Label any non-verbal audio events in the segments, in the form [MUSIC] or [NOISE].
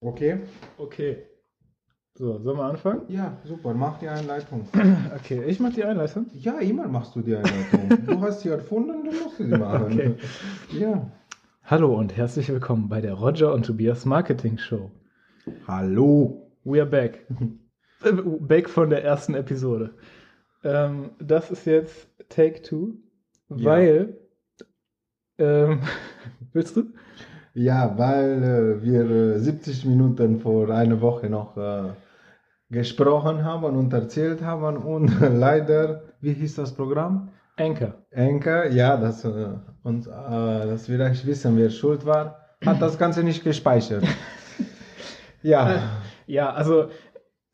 Okay? Okay. So, sollen wir anfangen? Ja, super. Mach die Einleitung. [CLEARS THROAT] Okay, ich mach die Einleitung. Ja, immer machst du die Einleitung. du hast sie erfunden, du musst sie machen. Okay. Ja. Hallo und herzlich willkommen bei der Roger und Tobias Marketing Show. Hallo. We are back. [LAUGHS] Back von der ersten Episode. Ähm, das ist jetzt Take Two, Ja. weil. Ähm, [LAUGHS] willst du? Ja, weil äh, wir äh, 70 Minuten vor einer Woche noch äh, gesprochen haben und erzählt haben und [LAUGHS] leider, wie hieß das Programm? Anchor. Enker, ja, das, äh, und, äh, dass wir eigentlich wissen, wer schuld war, hat das Ganze nicht gespeichert. [LAUGHS] ja, Ja, also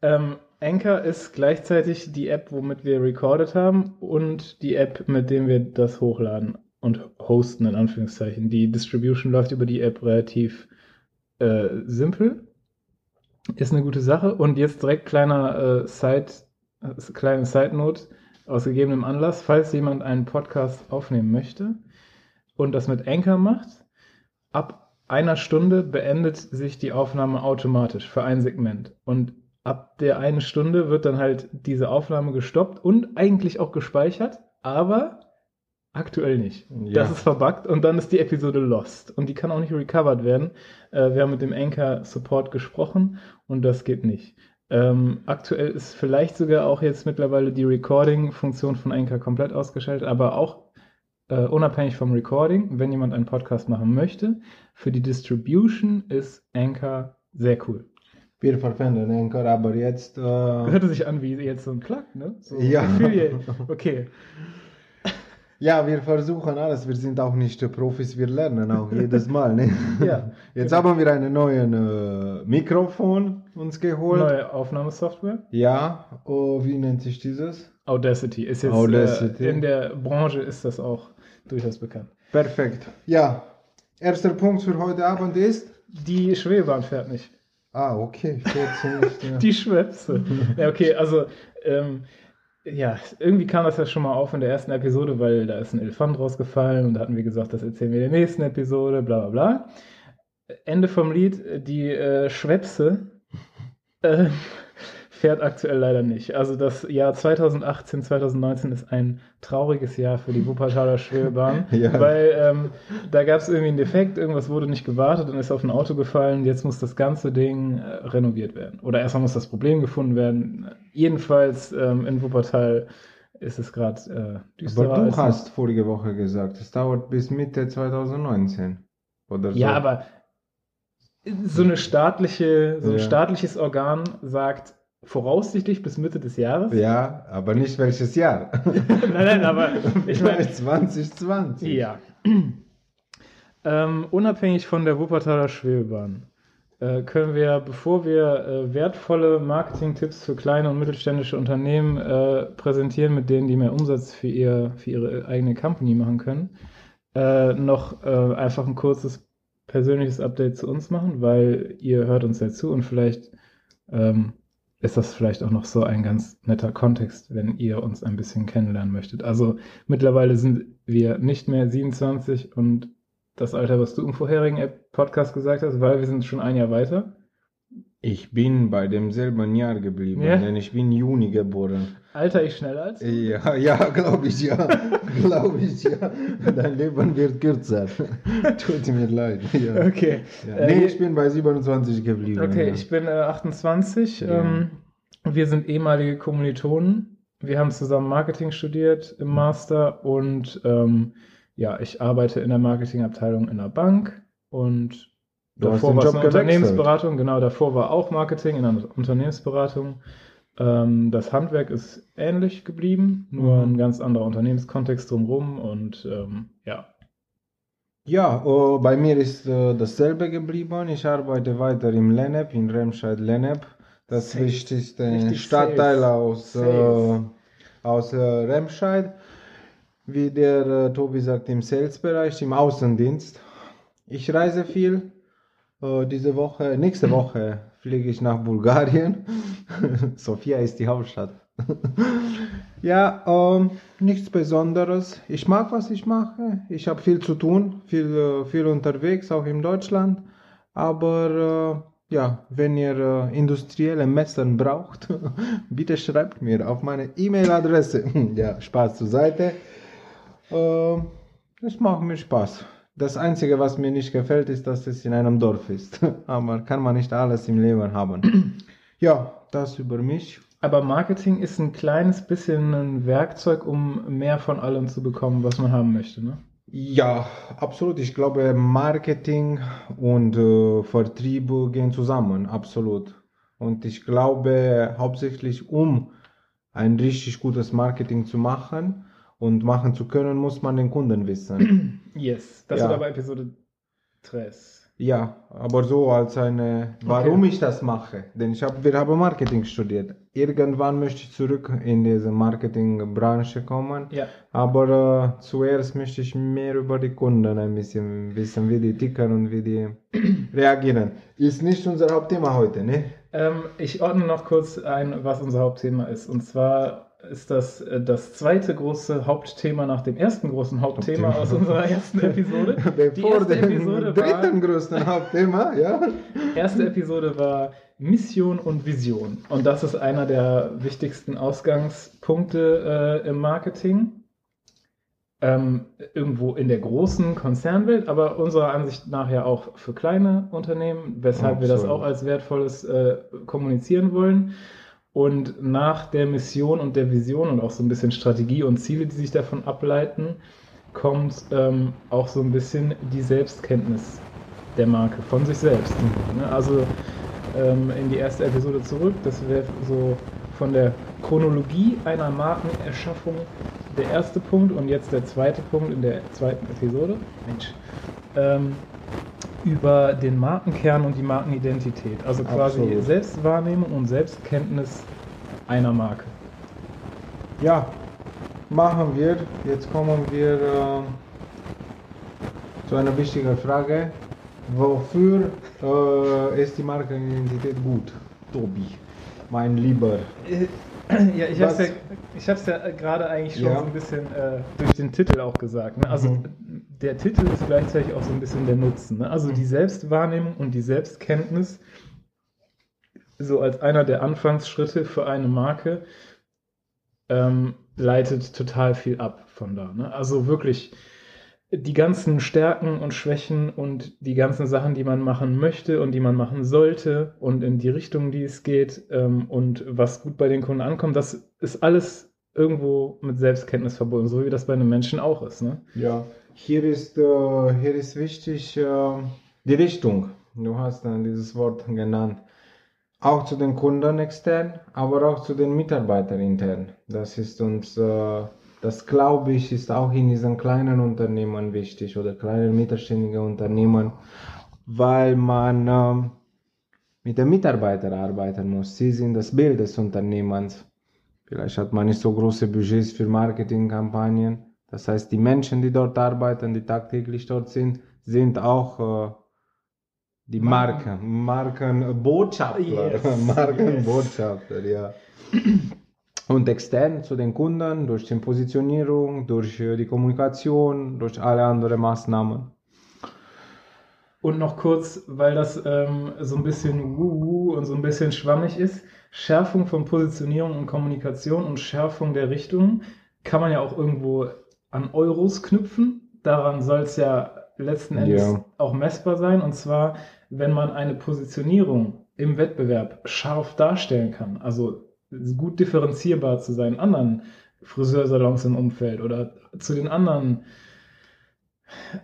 ähm, Anchor ist gleichzeitig die App, womit wir recorded haben und die App, mit dem wir das hochladen und hosten, in Anführungszeichen. Die Distribution läuft über die App relativ äh, simpel. Ist eine gute Sache. Und jetzt direkt kleiner äh, Side, äh, kleine Side Note aus gegebenem Anlass, falls jemand einen Podcast aufnehmen möchte und das mit Anchor macht, ab einer Stunde beendet sich die Aufnahme automatisch für ein Segment. Und ab der einen Stunde wird dann halt diese Aufnahme gestoppt und eigentlich auch gespeichert, aber aktuell nicht. Ja. Das ist verbuggt und dann ist die Episode lost und die kann auch nicht recovered werden. Äh, wir haben mit dem Anchor Support gesprochen und das geht nicht. Ähm, aktuell ist vielleicht sogar auch jetzt mittlerweile die Recording-Funktion von Anchor komplett ausgeschaltet, aber auch äh, unabhängig vom Recording, wenn jemand einen Podcast machen möchte, für die Distribution ist Anchor sehr cool. wir verwenden Enker, aber jetzt. Äh, Hörte sich an wie jetzt so ein Plug, ne? So Ja. [LAUGHS] Okay. Ja, wir versuchen alles. Wir sind auch nicht äh, Profis, wir lernen auch jedes Mal. Ne? [LAUGHS] Ja. Jetzt haben wir einen neuen äh, Mikrofon uns geholt. Neue Aufnahmesoftware. Ja, oh, wie nennt sich dieses? Audacity ist jetzt Audacity. Äh, in der Branche ist das auch durchaus bekannt. Perfekt. Ja, erster Punkt für heute Abend ist. Die Schwebebahn fährt nicht. Ah, okay. 14 nicht, ja. [LAUGHS] Die Schwäpse. ja, okay, also ähm, ja, irgendwie kam das ja schon mal auf in der ersten Episode, weil da ist ein Elefant rausgefallen und da hatten wir gesagt, das erzählen wir in der nächsten Episode, bla bla bla. Ende vom Lied, die äh, Schwäpse äh, [LAUGHS] fährt aktuell leider nicht. Also das Jahr 2018, 2019 ist ein trauriges Jahr für die Wuppertaler Schwebebahn, [LAUGHS] Ja. weil ähm, da gab es irgendwie einen Defekt, irgendwas wurde nicht gewartet und ist auf ein Auto gefallen. Jetzt muss das ganze Ding äh, renoviert werden. Oder erstmal muss das Problem gefunden werden. Jedenfalls ähm, in Wuppertal ist es gerade äh, düsterer. Aber du hast vorige Woche gesagt, es dauert bis Mitte 2019. Oder so. Ja, aber so eine staatliche, so ein Ja. staatliches Organ sagt voraussichtlich bis Mitte des Jahres. Ja, aber nicht welches Jahr. [LAUGHS] nein, nein, aber [LAUGHS] ich meine, Vielleicht 2020. Ja. [CLEARS THROAT] ähm, unabhängig von der Wuppertaler Schwebebahn äh, können wir, bevor wir äh, wertvolle Marketing-Tipps für kleine und mittelständische Unternehmen äh, präsentieren, mit denen die mehr Umsatz für, ihr, für ihre eigene Company machen können, äh, noch äh, einfach ein kurzes persönliches Update zu uns machen, weil ihr hört uns ja zu und vielleicht ähm, ist das vielleicht auch noch so ein ganz netter Kontext, wenn ihr uns ein bisschen kennenlernen möchtet. Also mittlerweile sind wir nicht mehr 27 und das Alter, was du im vorherigen Podcast gesagt hast, weil wir sind schon ein Jahr weiter. Ich bin bei demselben Jahr geblieben, Ja? denn ich bin Juni geboren. Alter ich schneller als du? Ja, ja, glaube ich, ja. [LAUGHS] glaube ich, ja. Dein Leben wird kürzer. [LAUGHS] Tut mir leid. Ja. Okay. Ja. Äh, Nee, ich bin bei 27 geblieben. Okay, ja. ich bin äh, 28. Ja. Ähm, wir sind ehemalige Kommilitonen. Wir haben zusammen Marketing studiert im Master und ähm, ja, ich arbeite in der Marketingabteilung in der Bank und Du davor war es eine. Unternehmensberatung, genau, davor war auch Marketing in einer Unternehmensberatung. Ähm, das Handwerk ist ähnlich geblieben, nur Mhm. ein ganz anderer Unternehmenskontext drumherum und ähm, ja, Ja, äh, bei mir ist äh, dasselbe geblieben. Ich arbeite weiter im Lennep, in Remscheid-Lennep. Das Sales. wichtigste Richtig Stadtteil Sales. aus, äh, aus äh, Remscheid. Wie der äh, Tobi sagt, im Sales-Bereich, im Außendienst. Ich reise viel. Äh, diese Woche, nächste [CLEARS THROAT] Woche fliege ich nach Bulgarien. [LAUGHS] Sofia ist die Hauptstadt. [LAUGHS] ja, ähm, nichts Besonderes. Ich mag, was ich mache. Ich habe viel zu tun, viel, äh, viel unterwegs, auch in Deutschland. Aber ja, wenn ihr äh, industrielle Messern braucht, [LAUGHS] bitte schreibt mir auf meine E-Mail-Adresse. ja, Spaß zur Seite. Äh, es macht mir Spaß. Das Einzige, was mir nicht gefällt, ist, dass es in einem Dorf ist. [LAUGHS] Aber kann man nicht alles im Leben haben. [CLEARS THROAT] ja, das über mich. Aber Marketing ist ein kleines bisschen ein Werkzeug, um mehr von allem zu bekommen, was man haben möchte, ne? Ja, absolut. Ich glaube, Marketing und äh, Vertrieb gehen zusammen, absolut. Und ich glaube, hauptsächlich um ein richtig gutes Marketing zu machen und machen zu können, muss man den Kunden wissen. [CLEARS THROAT] Yes, das Ja. wird aber Episode 3. Ja, aber so als eine, warum ich das mache. Denn ich habe, wir haben Marketing studiert. Irgendwann möchte ich zurück in diese Marketingbranche kommen. Ja. Aber äh, zuerst möchte ich mehr über die Kunden ein bisschen wissen, wie die ticken und wie die [CLEARS THROAT] reagieren. Ist nicht unser Hauptthema heute, ne? Ähm, ich ordne noch kurz ein, was unser Hauptthema ist. Und zwar ist das äh, das zweite große Hauptthema nach dem ersten großen Hauptthema Hauptthema. aus unserer ersten Episode. [LAUGHS] Die Bevor erste dem Episode, dritten war, größten Hauptthema, ja? erste Episode war Mission und Vision. Und das ist einer der wichtigsten Ausgangspunkte äh, im Marketing. Ähm, irgendwo in der großen Konzernwelt, aber unserer Ansicht nach ja auch für kleine Unternehmen, weshalb wir das auch als wertvolles äh, kommunizieren wollen. Und nach der Mission und der Vision und auch so ein bisschen Strategie und Ziele, die sich davon ableiten, kommt ähm, auch so ein bisschen die Selbstkenntnis der Marke von sich selbst. Ne? Also ähm, in die erste Episode zurück, das wäre so von der Chronologie einer Markenerschaffung der erste Punkt und jetzt der zweite Punkt in der zweiten Episode. Mensch. Ähm, über den Markenkern und die Markenidentität. Also quasi Absolut. Selbstwahrnehmung und Selbstkenntnis einer Marke. Ja, machen wir. Jetzt kommen wir äh, zu einer wichtigen Frage. Wofür äh, ist die Markenidentität gut, Tobi? Mein Lieber. [CLEARS THROAT] Ja, ich hab's Was- ja, ja gerade eigentlich schon Ja. so ein bisschen äh, durch den Titel auch gesagt. Ne? Also Mhm. Der Titel ist gleichzeitig auch so ein bisschen der Nutzen. Ne? Also Mhm. die Selbstwahrnehmung und die Selbstkenntnis so als einer der Anfangsschritte für eine Marke ähm, leitet total viel ab von da. Ne? Also wirklich die ganzen Stärken und Schwächen und die ganzen Sachen, die man machen möchte und die man machen sollte und in die Richtung, die es geht ähm, und was gut bei den Kunden ankommt, das ist alles irgendwo mit Selbstkenntnis verbunden, so wie das bei einem Menschen auch ist. Ne? Ja, hier ist, äh, hier ist wichtig äh, die Richtung. Du hast dann dieses Wort genannt. Auch zu den Kunden extern, aber auch zu den Mitarbeitern intern. Das ist uns, äh, das glaube ich, ist auch in diesen kleinen Unternehmen wichtig oder kleinen mittelständigen Unternehmen, weil man ähm, mit den Mitarbeitern arbeiten muss. Sie sind das Bild des Unternehmens. Vielleicht hat man nicht so große Budgets für Marketingkampagnen. Das heißt, die Menschen, die dort arbeiten, die tagtäglich dort sind, sind auch äh, die Marken, Markenbotschafter, Yes, [LAUGHS] Markenbotschafter, ja. Und extern zu den Kunden durch die Positionierung, durch äh, die Kommunikation, durch alle anderen Maßnahmen. Und noch kurz, weil das ähm, so ein bisschen wuhu und so ein bisschen schwammig ist, Schärfung von Positionierung und Kommunikation und Schärfung der Richtung kann man ja auch irgendwo an Euros knüpfen. Daran soll es ja letzten Endes Ja. auch messbar sein. Und zwar, wenn man eine Positionierung im Wettbewerb scharf darstellen kann, also gut differenzierbar zu seinen anderen Friseursalons im Umfeld oder zu den anderen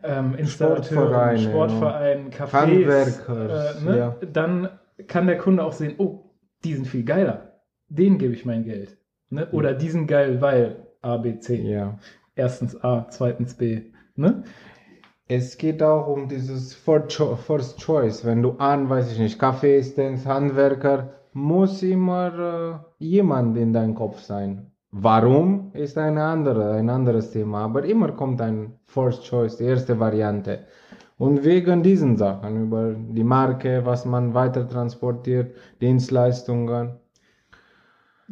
ähm, Installateuren, Sportvereine, Sportvereinen, Cafés, Handwerker, äh, ne? ja. dann kann der Kunde auch sehen, oh, die sind viel geiler, denen gebe ich mein Geld. Ne? Oder die sind geil, weil A, B, C. Ja. Erstens A, zweitens B. Ne? Es geht auch um dieses First Cho- First Choice. Wenn du an, weiß ich nicht, Cafés denkst, Handwerker, muss immer äh, jemand in deinem Kopf sein. Warum ist eine andere, ein anderes Thema, aber immer kommt ein First Choice, die erste Variante. Und wegen diesen Sachen, über die Marke, was man weiter transportiert, Dienstleistungen.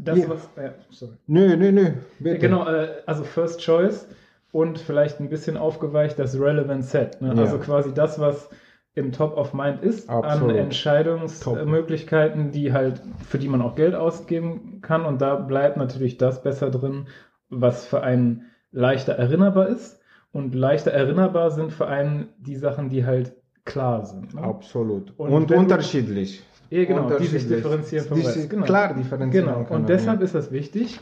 Das, Ja. was, ja, sorry. Nö, nö, nö, bitte. Genau, äh, also First Choice und vielleicht ein bisschen aufgeweicht das Relevant Set. Ne? Ja. Also quasi das, was im Top of Mind ist Absolut. an Entscheidungsmöglichkeiten, die halt, für die man auch Geld ausgeben kann. Und da bleibt natürlich das besser drin, was für einen leichter erinnerbar ist. Und leichter erinnerbar sind für einen die Sachen, die halt klar sind. Ne? Absolut. Und Und, unterschiedlich. Ja, genau, die sich differenzieren vom Die Rest. sich Genau. Klar differenzieren Genau, und deshalb ja. ist das wichtig,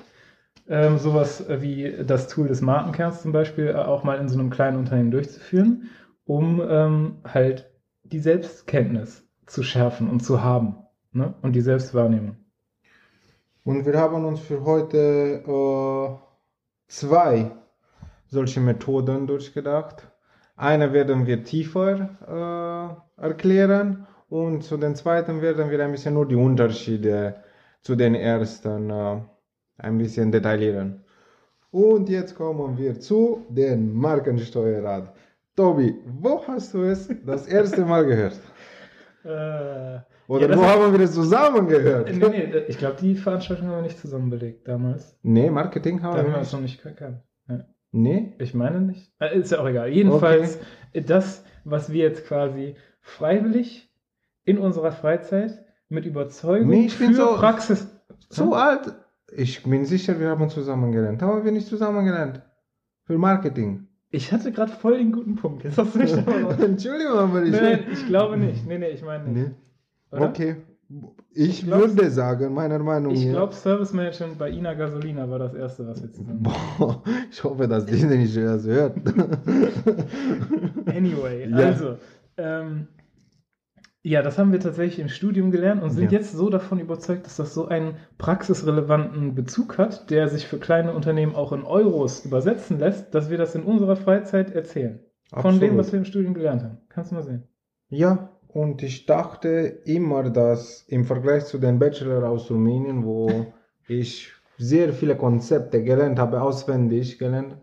ähm, sowas wie das Tool des Markenkerns zum Beispiel äh, auch mal in so einem kleinen Unternehmen durchzuführen, um ähm, halt die Selbstkenntnis zu schärfen und zu haben ne? und die Selbstwahrnehmung. Und wir haben uns für heute äh, zwei solche Methoden durchgedacht. Eine werden wir tiefer äh, erklären und zu den zweiten werden wir ein bisschen nur die Unterschiede zu den ersten äh, ein bisschen detaillieren. Und jetzt kommen wir zu den Markensteuerrad. Tobi, wo hast du es das erste Mal gehört? [LAUGHS] Äh, Oder ja, das wo haben wir es zusammen gehört? nee, nee, ich glaube, die Veranstaltung haben wir nicht zusammen belegt damals. Nee, Marketing Da haben haben wir wir es nicht. noch nicht gekannt. Ja. Nee? Ich meine nicht. Äh, Ist ja auch egal. Jedenfalls, das, was wir jetzt quasi freiwillig in unserer Freizeit mit Überzeugung Nee, ich bin für so- Praxis. So Hm? alt. Ich bin sicher, wir haben zusammen gelernt. Haben wir nicht zusammen gelernt? Für Marketing. Ich hatte gerade voll den guten Punkt. Jetzt hast du mich [LAUGHS] Entschuldigung, aber ich. Nein, ich glaube nicht. Nee, nee, ich meine nicht. Nee. Okay. Ich, Ich würde sagen, meiner Meinung Ich nach. glaube, Service Management bei Ina Gasolina war das erste, was wir zusammen Boah, ich hoffe, dass die nicht das hört. [LAUGHS] Anyway, Ja. also, ähm, ja, das haben wir tatsächlich im Studium gelernt und sind Ja. jetzt so davon überzeugt, dass das so einen praxisrelevanten Bezug hat, der sich für kleine Unternehmen auch in Euros übersetzen lässt, dass wir das in unserer Freizeit erzählen. Von dem, Absolut. was wir im Studium gelernt haben. Kannst du mal sehen. Ja, und ich dachte immer, dass im Vergleich zu den Bachelor aus Rumänien, wo [LAUGHS] ich sehr viele Konzepte gelernt habe, auswendig gelernt,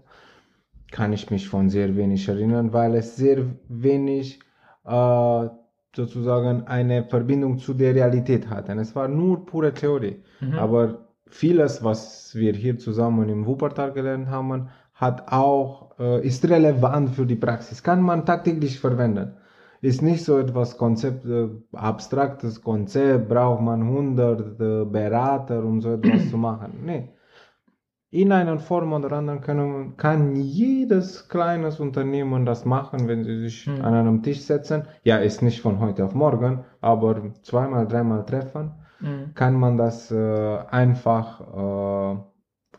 kann ich mich von sehr wenig erinnern, weil es sehr wenig äh, sozusagen eine Verbindung zu der Realität hatte. Es war nur pure Theorie. Mhm. Aber vieles, was wir hier zusammen im Wuppertal gelernt haben, hat auch, äh, ist relevant für die Praxis. Kann man tagtäglich verwenden. Ist nicht so etwas Konzept, äh, abstraktes Konzept, braucht man 100 äh, Berater, um so etwas zu machen. Nee. In einer Form oder anderen können, kann jedes kleines Unternehmen das machen, wenn sie sich Mhm. an einem Tisch setzen. Ja, ist nicht von heute auf morgen, aber zweimal, dreimal treffen Mhm. kann man das äh, einfach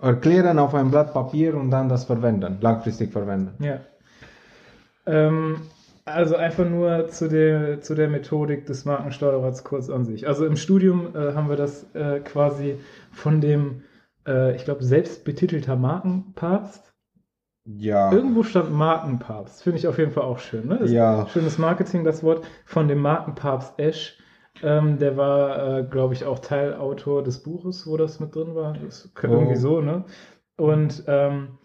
äh, erklären auf ein Blatt Papier und dann das verwenden, langfristig verwenden. Ja. Ähm, also einfach nur zu der, zu der Methodik des Markensteuerrats kurz an sich. Also im Studium äh, haben wir das äh, quasi von dem, äh, ich glaube, selbstbetitelter Markenpapst. Ja. Irgendwo stand Markenpapst. Finde ich auf jeden Fall auch schön. Ne? Ja. Schönes Marketing, das Wort. Von dem Markenpapst Esch. Ähm, der war, äh, glaube ich, auch Teilautor des Buches, wo das mit drin war. Das, Oh. irgendwie so, ne? Und ähm,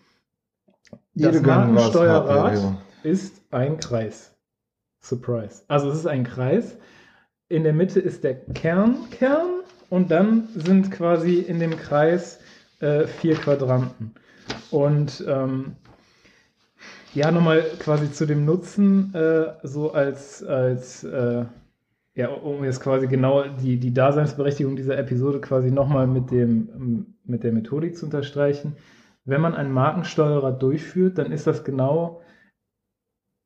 das Markensteuerrat er, ja. ist ein Kreis. Surprise. Also es ist ein Kreis. In der Mitte ist der Kern, Kern und dann sind quasi in dem Kreis äh, vier Quadranten. Und ähm, ja, nochmal quasi zu dem Nutzen, äh, so als, als äh, ja, um jetzt quasi genau die, die Daseinsberechtigung dieser Episode quasi nochmal mit, dem, mit der Methodik zu unterstreichen. Wenn man einen Markensteuerer durchführt, dann ist das genau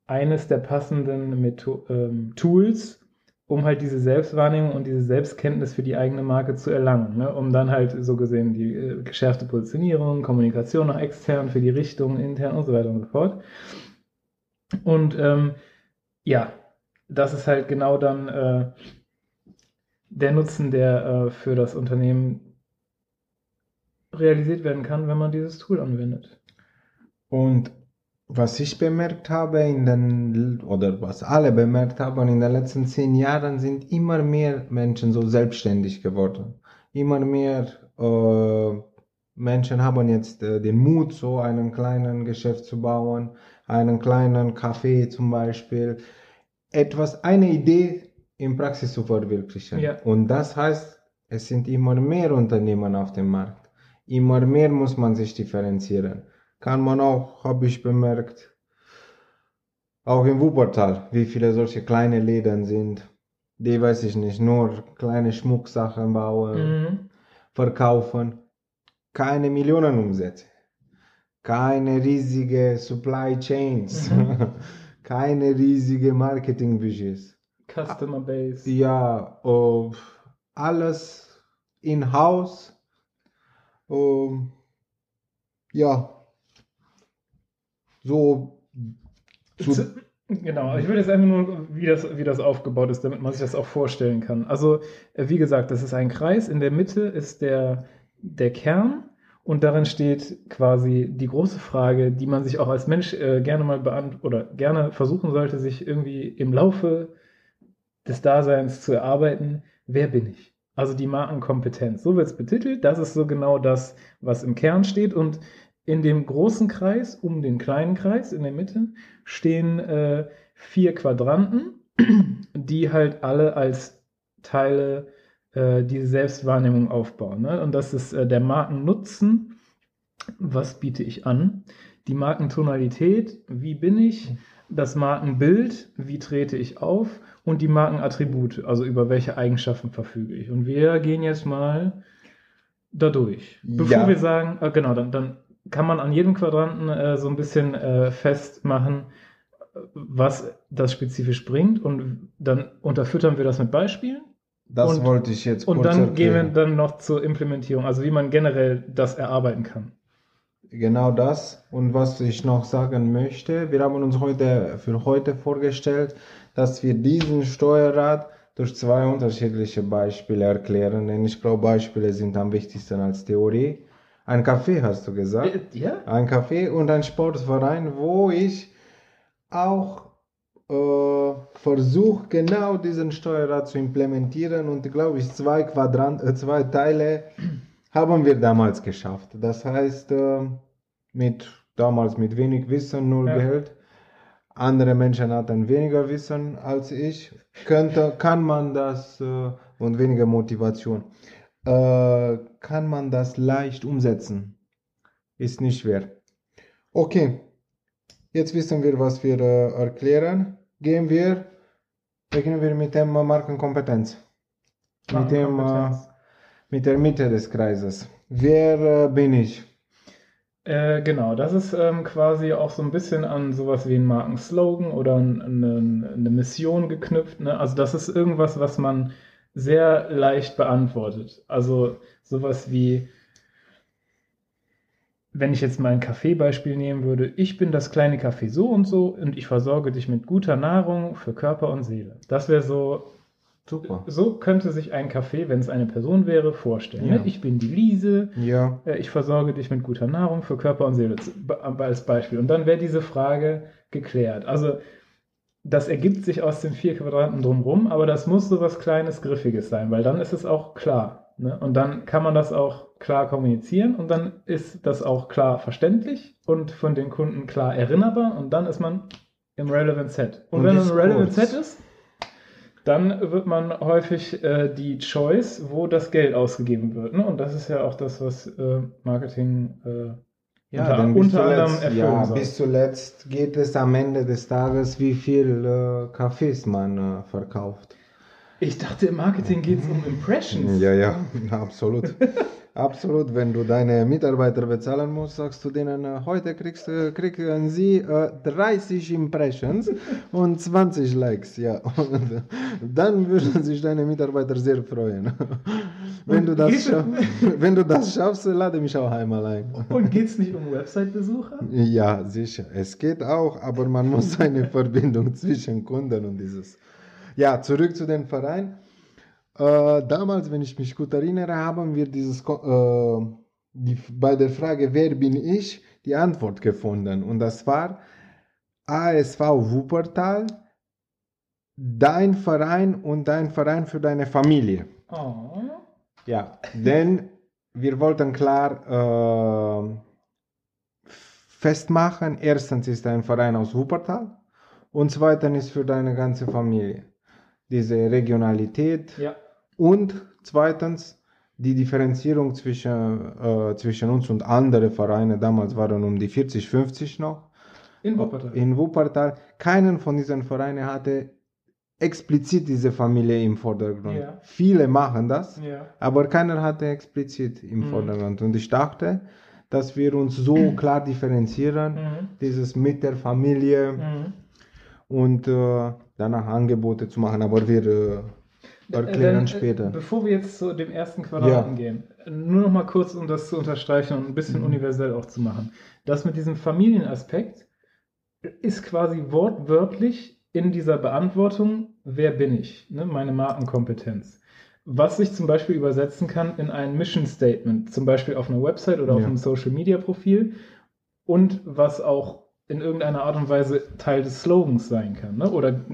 eines der passenden Metho ähm, Tools, um halt diese Selbstwahrnehmung und diese Selbstkenntnis für die eigene Marke zu erlangen. Ne? Um dann halt so gesehen die äh, geschärfte Positionierung, Kommunikation nach extern, für die Richtung, intern und so weiter und so fort. Und ähm, ja, das ist halt genau dann äh, der Nutzen, der äh, für das Unternehmen realisiert werden kann, wenn man dieses Tool anwendet. Und was ich bemerkt habe in den, oder was alle bemerkt haben, in den letzten zehn Jahren sind immer mehr Menschen so selbstständig geworden. Immer mehr äh, Menschen haben jetzt äh, den Mut, so einen kleinen Geschäft zu bauen, einen kleinen Café zum Beispiel, etwas, eine Idee in Praxis zu verwirklichen. Ja. Und das heißt, es sind immer mehr Unternehmen auf dem Markt. Immer mehr muss man sich differenzieren. Kann man auch, habe ich bemerkt, Auch in Wuppertal, wie viele solche kleine Läden sind, die weiß ich nicht, nur kleine Schmucksachen bauen, Mhm. verkaufen, keine Millionenumsätze, keine riesige Supply Chains, [LAUGHS] keine riesige Marketingbudgets. Customer Base. Ja, äh, alles in-house. Ähm, ja, so zu, Genau, ich will jetzt einfach nur, wie das, wie das aufgebaut ist, damit man sich das auch vorstellen kann. Also, äh, wie gesagt, das ist ein Kreis. In der Mitte ist der, der Kern und darin steht quasi die große Frage, die man sich auch als Mensch äh, gerne mal beantworten oder gerne versuchen sollte, sich irgendwie im Laufe des Daseins zu erarbeiten. Wer bin ich? Also die Markenkompetenz. So wird es betitelt. Das ist so genau das, was im Kern steht. Und in dem großen Kreis, um den kleinen Kreis in der Mitte, stehen äh, vier Quadranten, [CLEARS THROAT] die halt alle als Teile äh, diese Selbstwahrnehmung aufbauen. Ne? Und das ist äh, der Markennutzen. Was biete ich an? Die Markentonalität, wie bin ich? Das Markenbild, wie trete ich auf? Und die Markenattribute, also über welche Eigenschaften verfüge ich. Und wir gehen jetzt mal da durch. Bevor Ja. wir sagen, äh, genau, dann, dann kann man an jedem Quadranten äh, so ein bisschen äh, festmachen, was das spezifisch bringt. Und dann unterfüttern wir das mit Beispielen. das Und- wollte ich jetzt Und kurz dann gehen wir erklären. dann noch zur Implementierung, also wie man generell das erarbeiten kann. Genau das. Und was ich noch sagen möchte, wir haben uns heute für heute vorgestellt, dass wir diesen Steuerrat durch zwei unterschiedliche Beispiele erklären. Denn ich glaube, Beispiele sind am wichtigsten als Theorie. Ein Café hast du gesagt. Ja? Ein Café und ein Sportverein, wo ich auch äh, versuche, genau diesen Steuerrat zu implementieren. Und glaube ich, zwei Quadrant, äh, zwei Teile [CLEARS THROAT] haben wir damals geschafft. Das heißt, äh, mit damals mit wenig Wissen, null Ja. Geld. Andere Menschen hatten weniger Wissen als ich. Könnte, kann man das äh, und weniger Motivation. Äh, kann man das leicht umsetzen? Ist nicht schwer. Okay, jetzt wissen wir, was wir äh, erklären. Gehen wir, beginnen wir mit dem Markenkompetenz. Mit, dem, äh, mit der Mitte des Kreises. Wer äh, bin ich? Äh, genau, das ist ähm, quasi auch so ein bisschen an sowas wie einen Markenslogan oder ein, eine, eine Mission geknüpft. Ne? Also das ist irgendwas, was man sehr leicht beantwortet. Also sowas wie, wenn ich jetzt mal ein Kaffeebeispiel nehmen würde, ich bin das kleine Café so und so und ich versorge dich mit guter Nahrung für Körper und Seele. Das wäre so Super. So könnte sich ein Café, wenn es eine Person wäre, vorstellen. Ja. Ne? Ich bin die Liese, Ja, äh, ich versorge dich mit guter Nahrung für Körper und Seele be- als Beispiel. Und dann wäre diese Frage geklärt. Also das ergibt sich aus den vier Quadranten drumherum, aber das muss so was Kleines, Griffiges sein, weil dann ist es auch klar. Ne? Und dann kann man das auch klar kommunizieren und dann ist das auch klar verständlich und von den Kunden klar erinnerbar und dann ist man im Relevant Set. Und, Und wenn man im Relevant. Set ist, dann wird man häufig äh, die Choice, wo das Geld ausgegeben wird. Ne? Und das ist ja auch das, was äh, Marketing äh, ja bis unter anderem zuletzt, erfüllen ja, soll. bis zuletzt geht es am Ende des Tages, wie viel äh, Kaffees man äh, verkauft. Ich dachte, im Marketing geht es um Impressions. Ja, ja, [LAUGHS] absolut. Absolut. Wenn du deine Mitarbeiter bezahlen musst, sagst du denen, äh, heute kriegst, du- kriegen sie äh, 30 Impressions [LAUGHS] und 20 Likes. Ja, und äh, dann würden sich deine Mitarbeiter sehr freuen. [LAUGHS] wenn, du das [LAUGHS] wenn du das schaffst, lade mich auch einmal ein. Und geht es nicht um Website-Besucher? Ja, sicher. Es geht auch, aber man muss eine Verbindung zwischen Kunden und dieses. Ja, zurück zu dem Verein. Äh, damals, wenn ich mich gut erinnere, haben wir dieses äh, die, bei der Frage, wer bin ich, die Antwort gefunden. Und das war ASV Wuppertal, dein Verein und dein Verein für deine Familie. Oh. Ja, denn wir wollten klar äh, festmachen, erstens ist ein Verein aus Wuppertal und zweitens ist für deine ganze Familie diese Regionalität Ja. Und zweitens die Differenzierung zwischen, äh, zwischen uns und anderen Vereinen, damals waren um die 40, 50 noch, In Wuppertal. In Wuppertal. Keinen von diesen Vereinen hatte explizit diese Familie im Vordergrund. Ja. Viele machen das, Ja. aber keiner hatte explizit im Mhm. Vordergrund. Und ich dachte, dass wir uns so [CLEARS THROAT] klar differenzieren, Mhm. dieses mit der Familie Mhm. und äh, danach Angebote zu machen, aber wir äh, erklären Dann, äh, später. Bevor wir jetzt zu dem ersten Quadranten gehen, nur noch mal kurz, um das zu unterstreichen und ein bisschen Mhm. universell auch zu machen. Das mit diesem Familienaspekt ist quasi wortwörtlich in dieser Beantwortung, wer bin ich, ne? meine Markenkompetenz. Was sich zum Beispiel übersetzen kann in ein Mission Statement, zum Beispiel auf einer Website oder auf Ja. einem Social Media Profil und was auch in irgendeiner Art und Weise Teil des Slogans sein kann, ne? oder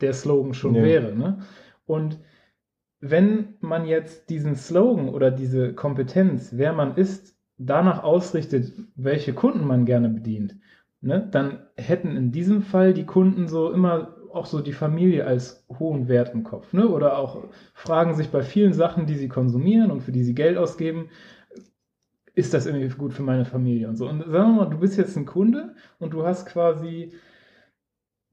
der Slogan schon Ja. wäre. Ne? Und wenn man jetzt diesen Slogan oder diese Kompetenz, wer man ist, danach ausrichtet, welche Kunden man gerne bedient, ne, dann hätten in diesem Fall die Kunden so immer auch so die Familie als hohen Wert im Kopf, ne? Oder auch fragen sich bei vielen Sachen, die sie konsumieren und für die sie Geld ausgeben, ist das irgendwie gut für meine Familie und so. Und sagen wir mal, du bist jetzt ein Kunde und du hast quasi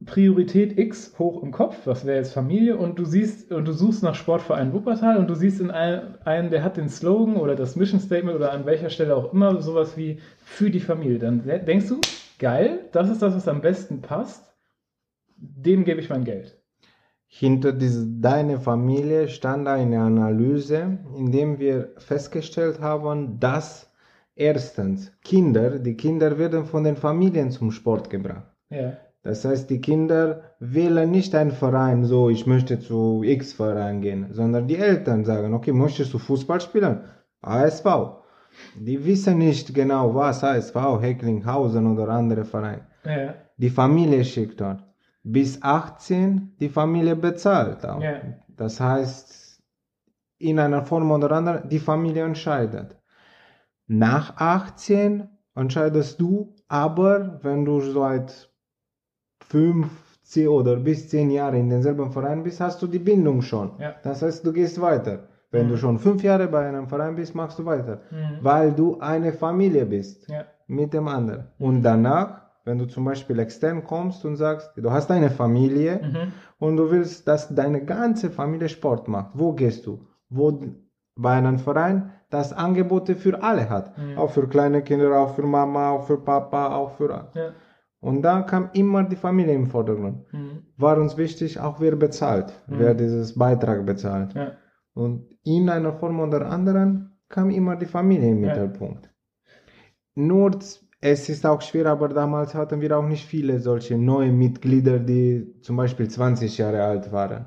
Priorität X hoch im Kopf, was wäre jetzt Familie, und du siehst und du suchst nach Sportverein Wuppertal und du siehst in einem, einen, der hat den Slogan oder das Mission Statement oder an welcher Stelle auch immer sowas wie für die Familie. Dann de- denkst du, geil, das ist das, was am besten passt, dem gebe ich mein Geld. Hinter diese, deine Familie stand eine Analyse, in dem wir festgestellt haben, dass erstens Kinder, die Kinder werden von den Familien zum Sport gebracht. Ja. Das heißt, die Kinder wählen nicht einen Verein, so ich möchte zu X Verein gehen, sondern die Eltern sagen, okay, möchtest du Fußball spielen? ASV. Die wissen nicht genau, was ASV, Hecklinghausen oder andere Vereine. Ja. Die Familie schickt dort. Bis 18 die Familie bezahlt auch. Ja. Das heißt, in einer Form oder anderen, die Familie entscheidet. Nach 18 entscheidest du, aber wenn du seit 15 oder bis 10 Jahre in denselben Verein bist, hast du die Bindung schon. Ja. Das heißt, du gehst weiter. Wenn Mhm. du schon 5 Jahre bei einem Verein bist, machst du weiter. Mhm. Weil du eine Familie bist Ja. mit dem anderen. Und danach, wenn du zum Beispiel extern kommst und sagst, du hast eine Familie Mhm. und du willst, dass deine ganze Familie Sport macht, wo gehst du? Wo bei einem Verein, das Angebote für alle hat. Mhm. Auch für kleine Kinder, auch für Mama, auch für Papa, auch für... Ja. Und da kam immer die Familie im Vordergrund. Mhm. War uns wichtig, auch wer bezahlt, Mhm. wer dieses Beitrag bezahlt. Ja. Und in einer Form oder anderen kam immer die Familie im Ja. Mittelpunkt. Nur, es ist auch schwer, aber damals hatten wir auch nicht viele solche neue Mitglieder, die zum Beispiel 20 Jahre alt waren.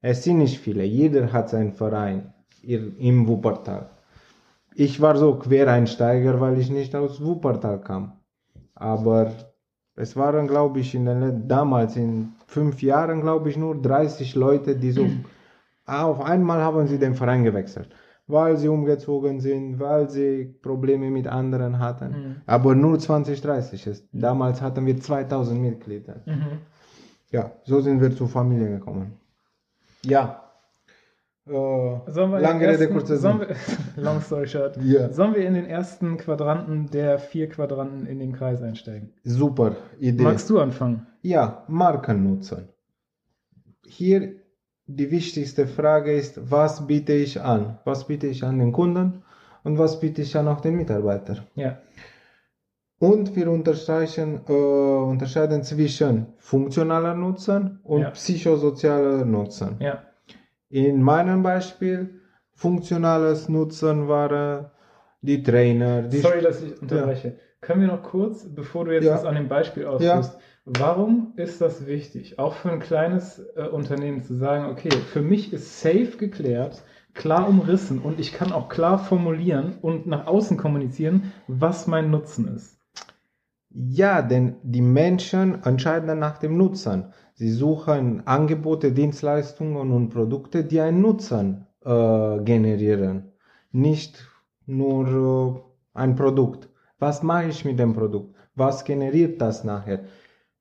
Es sind nicht viele. Jeder hat seinen Verein im Wuppertal. Ich war so Quereinsteiger, weil ich nicht aus Wuppertal kam. Aber es waren, glaube ich, in den, damals in fünf Jahren, glaube ich, nur 30 Leute, die so [CLEARS THROAT] auf einmal haben sie den Verein gewechselt, weil sie umgezogen sind, weil sie Probleme mit anderen hatten. Mhm. Aber nur 20, 30 ist. Damals hatten wir 2000 Mitglieder. Mhm. Ja, so sind wir zur Familie gekommen. Ja. Sollen wir in lange den Rede, ersten- kurzer Sinn. [LAUGHS] Long story short. [LAUGHS] Ja. Sollen wir in den ersten Quadranten der vier Quadranten in den Kreis einsteigen? Super Idee. Magst du anfangen? Ja, Marken nutzen. Hier die wichtigste Frage ist, was biete ich an? Was biete ich an den Kunden und was biete ich an auch den Mitarbeitern? Ja. Und wir unterstreichen, äh, unterscheiden zwischen funktionaler Nutzen und Ja. psychosozialer Nutzen. Ja. In meinem Beispiel, funktionales Nutzen waren die Trainer, die Sorry, dass ich unterbreche. Können wir noch kurz, bevor du jetzt Ja. das an dem Beispiel ausführst, warum ist das wichtig, auch für ein kleines äh, Unternehmen zu sagen, okay, für mich ist safe geklärt, klar umrissen und ich kann auch klar formulieren und nach außen kommunizieren, was mein Nutzen ist. Ja, denn die Menschen entscheiden dann nach dem Nutzen. Sie suchen Angebote, Dienstleistungen und Produkte, die einen Nutzen äh, generieren. Nicht nur äh, ein Produkt. Was mache ich mit dem Produkt? Was generiert das nachher?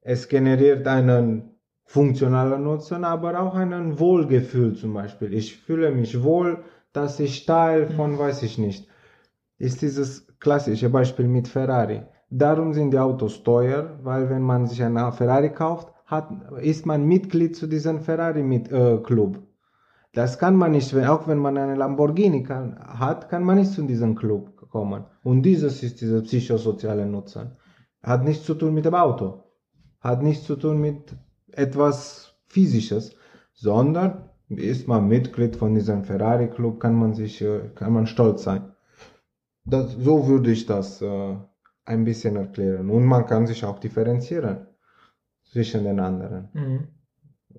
Es generiert einen funktionalen Nutzen, aber auch einen Wohlgefühl zum Beispiel. Ich fühle mich wohl, dass ich Teil von, weiß ich nicht, ist dieses klassische Beispiel mit Ferrari. Darum sind die Autos teuer, weil wenn man sich einen Ferrari kauft, hat, ist man Mitglied zu diesem Ferrari-Club. Das kann man nicht, auch wenn man einen Lamborghini kann, hat, kann man nicht zu diesem Club kommen. Und dieses ist dieser psychosoziale Nutzen. Hat nichts zu tun mit dem Auto. Hat nichts zu tun mit etwas Physisches, sondern ist man Mitglied von diesem Ferrari-Club, kann man sich, äh, kann man stolz sein. Das, so würde ich das äh, ein bisschen erklären. Und man kann sich auch differenzieren zwischen den anderen. Mhm.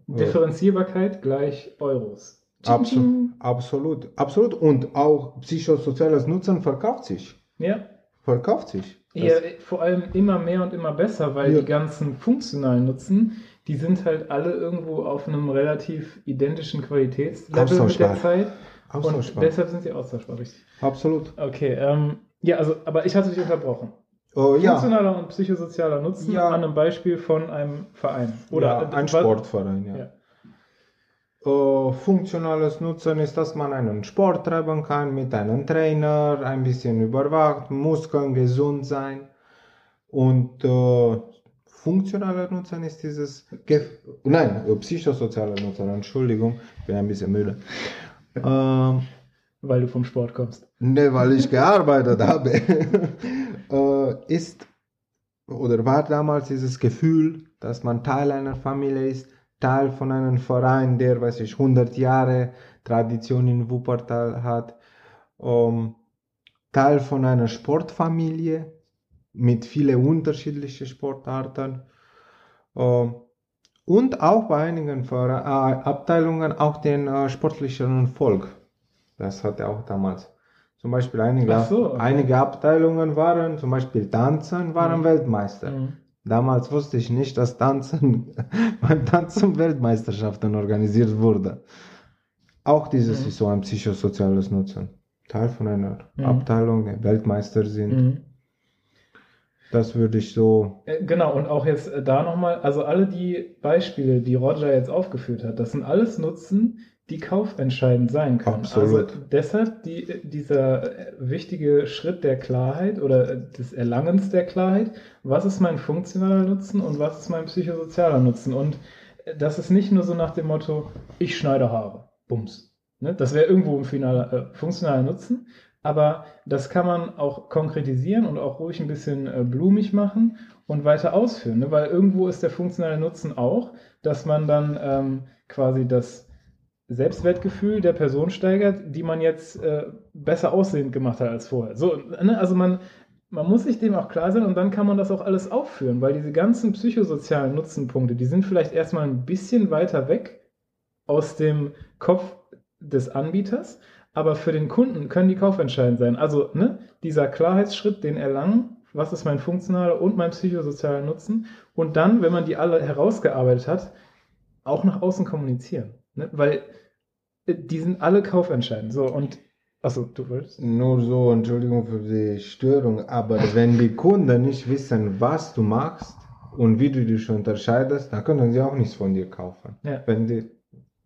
Differenzierbarkeit gleich Euros. Absolut, absolut, absolut. Und auch psychosoziales Nutzen verkauft sich. Ja. Verkauft sich. Ja, vor allem immer mehr und immer besser, weil Ja. die ganzen funktionalen Nutzen, die sind halt alle irgendwo auf einem relativ identischen Qualitätslevel mit der. Zeit. Und deshalb sind sie austauschbar, richtig. Absolut. Okay, ähm, ja, also, aber ich hatte dich unterbrochen. Oh, ja, Funktionaler und psychosozialer Nutzen Ja. an einem Beispiel von einem Verein. Oder ja, äh, ein Sportverein, ja. Äh, funktionales Nutzen ist, dass man einen Sport treiben kann mit einem Trainer, ein bisschen überwacht, Muskeln gesund sein. Und äh, funktionaler Nutzen ist dieses, Gef nein, psychosozialer Nutzen, Entschuldigung, ich bin ein bisschen müde. Ähm, Weil du vom Sport kommst. Ne, weil ich gearbeitet habe, [LAUGHS] ist oder war damals dieses Gefühl, dass man Teil einer Familie ist, Teil von einem Verein, der, weiß ich, 100 Jahre Tradition in Wuppertal hat, ähm, Teil von einer Sportfamilie mit vielen unterschiedlichen Sportarten ähm, und auch bei einigen äh, Abteilungen auch den äh, sportlichen Erfolg. Das hatte auch damals. Zum Beispiel einige, so, okay. einige Abteilungen waren, zum Beispiel Tanzen, waren Mhm. Weltmeister. Mhm. Damals wusste ich nicht, dass Tanzen [LAUGHS] beim Tanzen Weltmeisterschaften organisiert wurde. Auch dieses Mhm. ist so ein psychosoziales Nutzen. Teil von einer Mhm. Abteilung, der Weltmeister sind. Mhm. Das würde ich so. Äh, Genau, und auch jetzt äh, da nochmal, also alle die Beispiele, die Roger jetzt aufgeführt hat, das sind alles Nutzen, die kaufentscheidend sein können. Absolut. Also deshalb die, dieser wichtige Schritt der Klarheit oder des Erlangens der Klarheit, was ist mein funktionaler Nutzen und was ist mein psychosozialer Nutzen. Und das ist nicht nur so nach dem Motto, ich schneide Haare, bums. Ne? Das wäre irgendwo ein finaler, äh, funktionaler Nutzen, aber das kann man auch konkretisieren und auch ruhig ein bisschen äh, blumig machen und weiter ausführen, ne? weil irgendwo ist der funktionale Nutzen auch, dass man dann ähm, quasi das Selbstwertgefühl der Person steigert, die man jetzt äh, besser aussehend gemacht hat als vorher. So, ne? Also man, man muss sich dem auch klar sein und dann kann man das auch alles aufführen, weil diese ganzen psychosozialen Nutzenpunkte, die sind vielleicht erstmal ein bisschen weiter weg aus dem Kopf des Anbieters, aber für den Kunden können die kaufentscheidend sein. Also ne, dieser Klarheitsschritt, den erlangen, was ist mein funktionaler und mein psychosozialer Nutzen und dann, wenn man die alle herausgearbeitet hat, auch nach außen kommunizieren. Ne? Weil äh, die sind alle kaufentscheidend. So, und achso, du wolltest? Nur so, Entschuldigung für die Störung, aber wenn die Kunden nicht wissen, was du machst und wie du dich unterscheidest, dann können sie auch nichts von dir kaufen. Ja. Wenn die,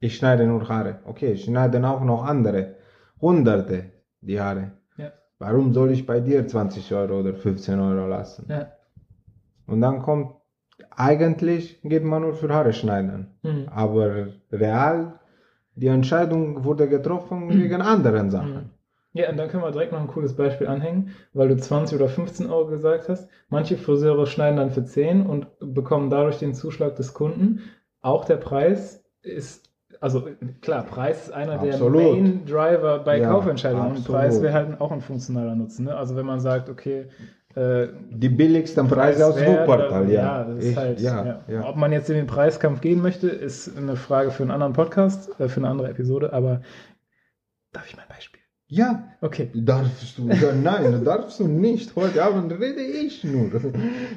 ich schneide nur Haare. Okay, ich schneide auch noch andere. Hunderte die Haare. Ja. Warum soll ich bei dir 20 Euro oder 15 Euro lassen? Ja. Und dann kommt, eigentlich geht man nur für Haare schneiden. Mhm. Aber real, die Entscheidung wurde getroffen [CLEARS THROAT] wegen anderen Sachen. Ja, und dann können wir direkt noch ein cooles Beispiel anhängen, weil du 20 oder 15 Euro gesagt hast. Manche Friseure schneiden dann für 10 und bekommen dadurch den Zuschlag des Kunden. Auch der Preis ist, also klar, Preis ist einer Absolut. der Main Driver bei Ja, Kaufentscheidungen. Und absolut. Preis wäre halt auch ein funktionaler Nutzen. Ne? Also wenn man sagt, okay, äh, Die billigsten Preise aus Wuppertal, oder- ja. das ist Ich- halt, ja, ja. ja. Ob man jetzt in den Preiskampf gehen möchte, ist eine Frage für einen anderen Podcast, äh, für eine andere Episode, aber darf ich mein Beispiel? Ja, Okay. darfst du. Ja, nein, darfst du nicht. Heute Abend rede ich nur.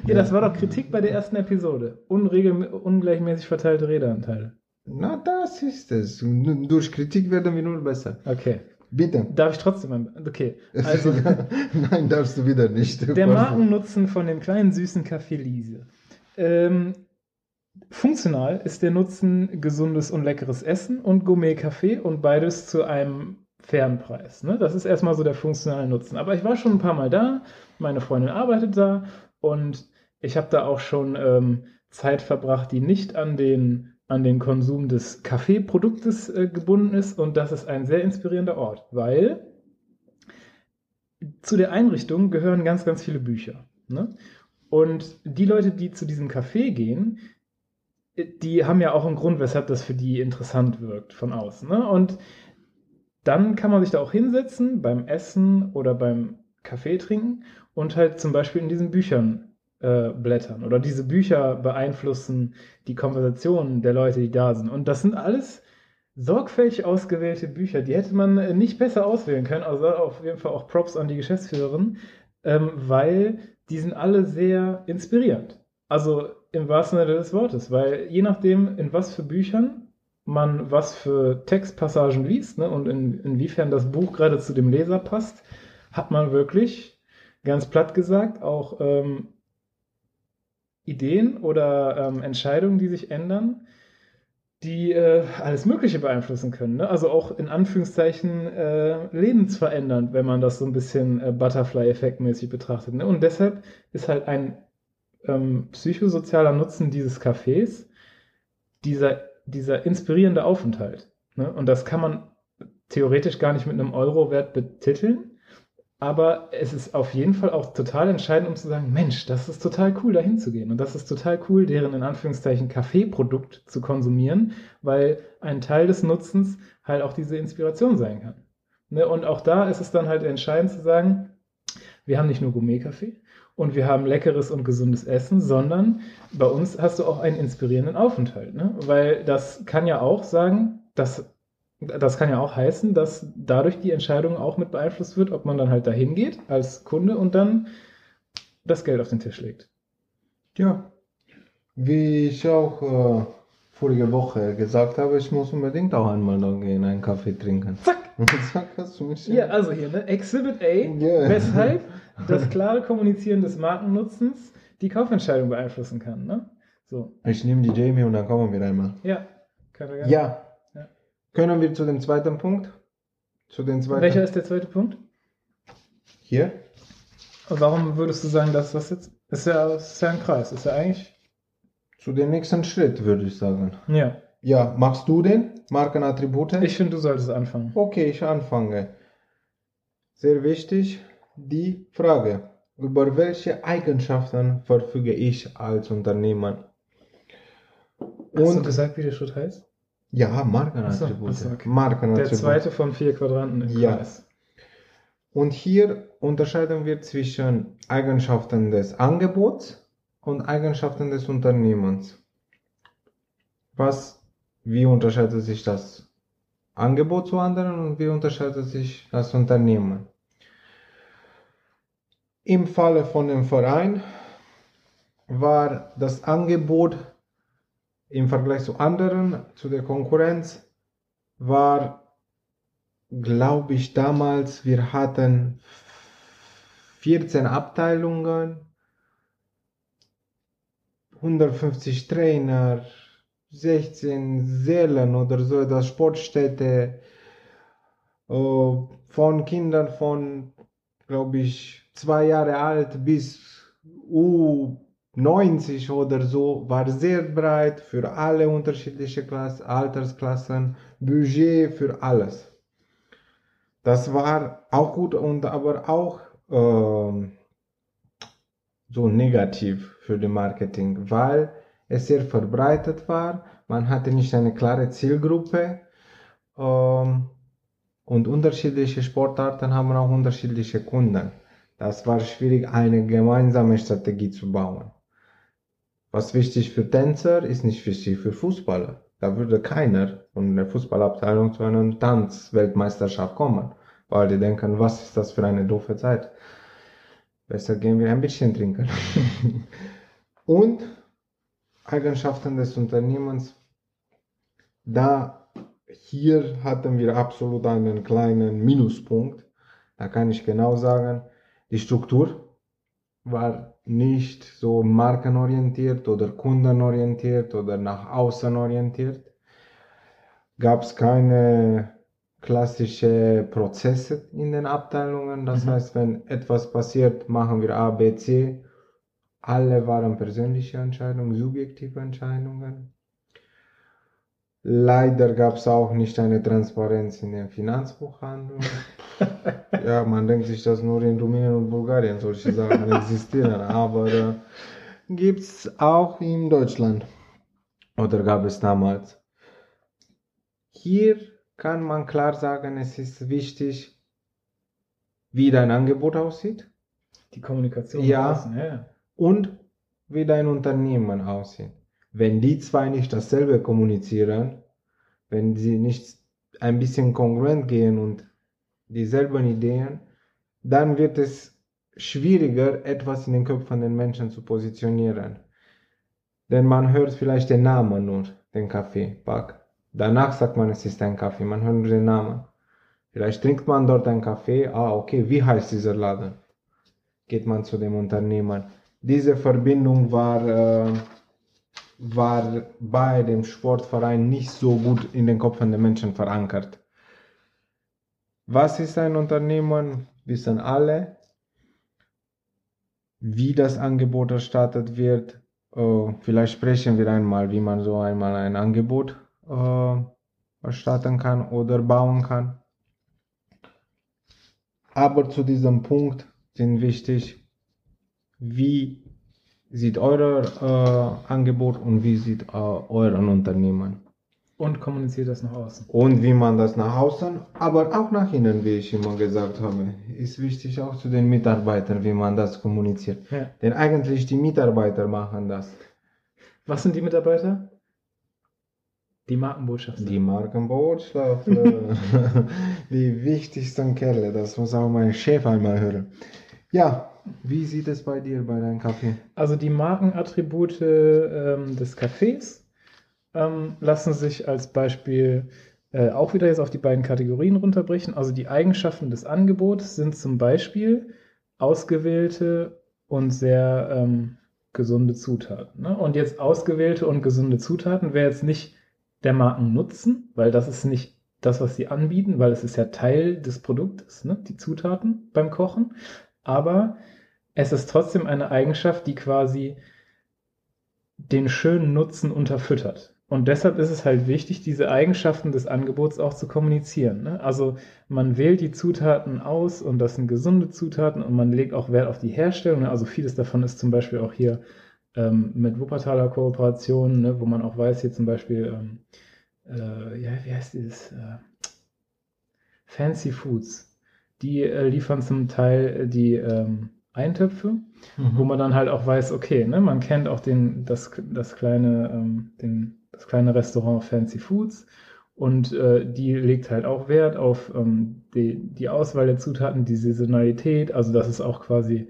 Ja, das war doch Kritik bei der ersten Episode. Unregel, ungleichmäßig verteilte Redeanteile. Na, das ist es. Durch Kritik werden wir nur besser. Okay. Bitte. Darf ich trotzdem ein, Okay. [LAUGHS] Also, nein, darfst du wieder nicht. [LAUGHS] der Markennutzen von dem kleinen süßen Café Liese. Ähm, funktional ist der Nutzen gesundes und leckeres Essen und Gourmet-Kaffee und beides zu einem fairen Preis. Ne? Das ist erstmal so der funktionale Nutzen. Aber ich war schon ein paar Mal da, meine Freundin arbeitet da Und ich habe da auch schon ähm, Zeit verbracht, die nicht an den, an den Konsum des Kaffeeproduktes äh, gebunden ist. Und das ist ein sehr inspirierender Ort, weil zu der Einrichtung gehören ganz, ganz viele Bücher. Ne? Und die Leute, die zu diesem Café gehen, die haben ja auch einen Grund, weshalb das für die interessant wirkt von außen. Ne? Und dann kann man sich da auch hinsetzen beim Essen oder beim Kaffee trinken und halt zum Beispiel in diesen Büchern äh, blättern. Oder diese Bücher beeinflussen die Konversationen der Leute, die da sind. Und das sind alles sorgfältig ausgewählte Bücher. Die hätte man äh, nicht besser auswählen können. Also auf jeden Fall auch Props an die Geschäftsführerin, ähm, weil die sind alle sehr inspirierend. Also im wahrsten Sinne des Wortes, weil je nachdem, in was für Büchern man was für Textpassagen liest ne, und in, inwiefern das Buch gerade zu dem Leser passt, hat man wirklich, ganz platt gesagt, auch ähm, Ideen oder ähm, Entscheidungen, die sich ändern, die äh, alles Mögliche beeinflussen können. Ne? Also auch in Anführungszeichen äh, lebensverändernd, wenn man das so ein bisschen äh, Butterfly-Effekt-mäßig betrachtet. Ne? Und deshalb ist halt ein ähm, psychosozialer Nutzen dieses Cafés dieser, dieser inspirierende Aufenthalt. Ne? Und das kann man theoretisch gar nicht mit einem Euro-Wert betiteln, aber es ist auf jeden Fall auch total entscheidend, um zu sagen, Mensch, das ist total cool, da hinzugehen. Und das ist total cool, deren in Anführungszeichen Kaffeeprodukt zu konsumieren, weil ein Teil des Nutzens halt auch diese Inspiration sein kann. Ne? Und auch da ist es dann halt entscheidend zu sagen, wir haben nicht nur Gourmet-Kaffee und wir haben leckeres und gesundes Essen, sondern bei uns hast du auch einen inspirierenden Aufenthalt. Ne? Weil das kann ja auch sagen, dass das kann ja auch heißen, dass dadurch die Entscheidung auch mit beeinflusst wird, ob man dann halt dahin geht als Kunde und dann das Geld auf den Tisch legt. Ja, wie ich auch äh, vorige Woche gesagt habe, ich muss unbedingt auch einmal noch gehen, einen Kaffee trinken. Zack! Zack, hast du mich Ja, also hier, ne? Exhibit A, Ja. weshalb [LAUGHS] das klare Kommunizieren des Markennutzens die Kaufentscheidung beeinflussen kann. Ne? So, Ich nehme die Jamie und dann kommen wir einmal. ja. Kann er gerne. Ja. Können wir zu dem zweiten Punkt? Zu den zweiten. Welcher ist der zweite Punkt? Hier? Warum würdest du sagen, dass das jetzt. Ist ja, ist ja ein Kreis, ist ja eigentlich. Zu dem nächsten Schritt, würde ich sagen. Ja. Ja, machst du den? Markenattribute? Ich finde, du solltest anfangen. Okay, ich anfange. Sehr wichtig, die Frage, über welche Eigenschaften verfüge ich als Unternehmer? Hast du Und gesagt, wie der Schritt heißt? Ja, Markenattribute. Ach so, ach so, okay. Markenattribute. Der zweite von vier Quadranten im Ja. Kreis. Und hier unterscheiden wir zwischen Eigenschaften des Angebots und Eigenschaften des Unternehmens. Was, wie unterscheidet sich das Angebot zu anderen und wie unterscheidet sich das Unternehmen? Im Falle von dem Verein war das Angebot im Vergleich zu anderen, zu der Konkurrenz, war glaube ich, damals, wir hatten 14 Abteilungen, 150 Trainer, 16 Sälen oder so etwas, Sportstätte, äh, von Kindern von, glaube ich, zwei Jahre alt bis U90 oder so, war sehr breit für alle unterschiedliche Klass Altersklassen, Budget für alles. Das war auch gut und aber auch ähm, so negativ für die Marketing, weil es sehr verbreitet war. Man hatte nicht eine klare Zielgruppe ähm, und unterschiedliche Sportarten haben auch unterschiedliche Kunden. Das war schwierig, eine gemeinsame Strategie zu bauen. Was wichtig für Tänzer ist nicht wichtig für Fußballer. Da würde keiner von der Fußballabteilung zu einer Tanzweltmeisterschaft kommen, weil die denken, was ist das für eine doofe Zeit? Besser gehen wir ein bisschen trinken. [LAUGHS] Und Eigenschaften des Unternehmens. Da hier hatten wir absolut einen kleinen Minuspunkt. Da kann ich genau sagen, die Struktur war nicht so markenorientiert oder kundenorientiert oder nach außen orientiert. Gab es keine klassische Prozesse in den Abteilungen. Das Mhm. heißt, wenn etwas passiert, machen wir A, B, C Alle waren persönliche Entscheidungen, subjektive Entscheidungen. Leider gab es auch nicht eine Transparenz in den Finanzbuchhandlungen. [LAUGHS] ja, man denkt sich, dass nur in Rumänien und Bulgarien solche Sachen existieren, aber äh, gibt es auch in Deutschland. Oder gab es damals. Hier kann man klar sagen, es ist wichtig, wie dein Angebot aussieht. Die Kommunikation. Ja. außen, ja. und wie dein Unternehmen aussieht. Wenn die zwei nicht dasselbe kommunizieren, wenn sie nicht ein bisschen kongruent gehen und dieselben Ideen, dann wird es schwieriger, etwas in den Köpfen der Menschen zu positionieren. Denn man hört vielleicht den Namen nur, den Kaffeepack. Danach sagt man, es ist ein Kaffee, man hört nur den Namen. Vielleicht trinkt man dort einen Kaffee, ah, okay, wie heißt dieser Laden? Geht man zu dem Unternehmen. Diese Verbindung war, äh, war bei dem Sportverein nicht so gut in den Köpfen der Menschen verankert. Was ist ein Unternehmen? Wissen alle. Wie das Angebot erstattet wird. Äh, vielleicht sprechen wir einmal, wie man so einmal ein Angebot äh, erstatten kann oder bauen kann. Aber zu diesem Punkt sind wichtig, wie sieht euer äh, Angebot und wie sieht äh, euren Unternehmen Und kommuniziert das nach außen. und wie man das nach außen, aber auch nach innen, wie ich immer gesagt habe, ist wichtig auch zu den Mitarbeitern, wie man das kommuniziert. Ja. Denn eigentlich die Mitarbeiter machen das. Was sind die Mitarbeiter? Die Markenbotschafter. Die Markenbotschafter, [LAUGHS] die wichtigsten Kerle, das muss auch mein Chef einmal hören. Ja, wie sieht es bei dir bei deinem Kaffee? Also die Markenattribute ähm, des Cafés ähm, lassen sich als Beispiel äh, auch wieder jetzt auf die beiden Kategorien runterbrechen. Also die Eigenschaften des Angebots sind zum Beispiel ausgewählte und sehr ähm, gesunde Zutaten. Ne? Und jetzt ausgewählte und gesunde Zutaten wäre jetzt nicht der Markennutzen, weil das ist nicht das, was sie anbieten, weil es ist ja Teil des Produktes, ne? die Zutaten beim Kochen. Aber es ist trotzdem eine Eigenschaft, die quasi den schönen Nutzen unterfüttert. Und deshalb ist es halt wichtig, diese Eigenschaften des Angebots auch zu kommunizieren. Ne? Also man wählt die Zutaten aus und das sind gesunde Zutaten und man legt auch Wert auf die Herstellung. Ne? Also vieles davon ist zum Beispiel auch hier ähm, mit Wuppertaler Kooperationen, ne? wo man auch weiß, hier zum Beispiel, ähm, äh, ja, wie heißt dieses? Äh, Fancy Foods. Die äh, liefern zum Teil die ähm, Eintöpfe, wo man dann halt auch weiß, okay, ne, man kennt auch den, das, das, kleine, ähm, den, das kleine Restaurant Fancy Foods und äh, die legt halt auch Wert auf ähm, die, die Auswahl der Zutaten, die Saisonalität, also dass es auch quasi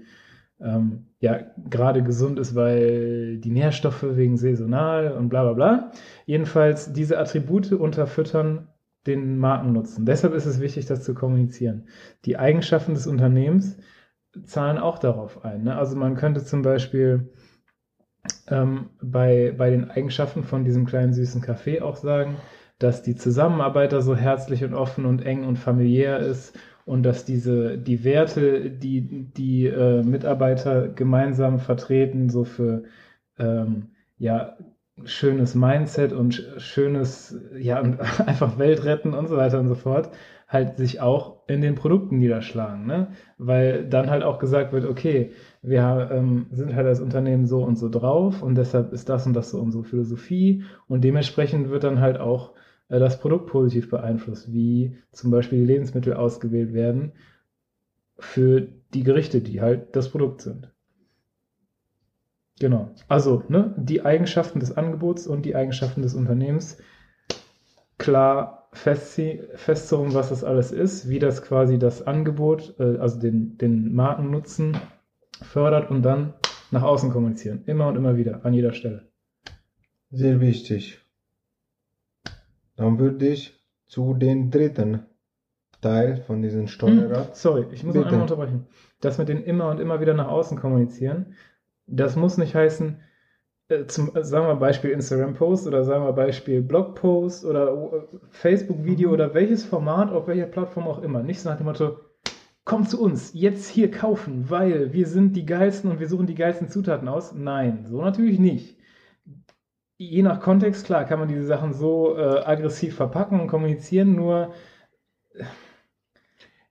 ähm, ja gerade gesund ist, weil die Nährstoffe wegen saisonal und bla bla bla. Jedenfalls diese Attribute unterfüttern den Markennutzen. Deshalb ist es wichtig, das zu kommunizieren. Die Eigenschaften des Unternehmens zahlen auch darauf ein. Ne? Also man könnte zum Beispiel ähm, bei, bei den Eigenschaften von diesem kleinen süßen Café auch sagen, dass die Zusammenarbeit da so herzlich und offen und eng und familiär ist und dass diese die Werte, die die äh, Mitarbeiter gemeinsam vertreten, so für ähm, ja schönes Mindset und sch- schönes ja und [LAUGHS] einfach Welt retten und so weiter und so fort, halt sich auch in den Produkten niederschlagen, ne? Weil dann halt auch gesagt wird, okay, wir ähm, sind halt als Unternehmen so und so drauf und deshalb ist das und das so unsere Philosophie und dementsprechend wird dann halt auch äh, das Produkt positiv beeinflusst, wie zum Beispiel die Lebensmittel ausgewählt werden für die Gerichte, die halt das Produkt sind. Genau. Also, ne, die Eigenschaften des Angebots und die Eigenschaften des Unternehmens klar festzie- festzurren, was das alles ist, wie das quasi das Angebot, äh, also den, den Markennutzen fördert und dann nach außen kommunizieren. Immer und immer wieder, an jeder Stelle. Sehr wichtig. Dann würde ich zu den dritten Teil von diesem Hm, Steuerrad. sorry, ich muss noch einmal unterbrechen. Das mit den immer und immer wieder nach außen kommunizieren, das muss nicht heißen, zum, äh, sagen wir Beispiel Instagram-Post oder sagen wir Beispiel Blog-Post oder äh, Facebook-Video Mhm. oder welches Format, auf welcher Plattform auch immer. Nicht so nach dem Motto, komm zu uns, jetzt hier kaufen, weil wir sind die geilsten und wir suchen die geilsten Zutaten aus. Nein, so natürlich nicht. Je nach Kontext, klar, kann man diese Sachen so äh, aggressiv verpacken und kommunizieren, nur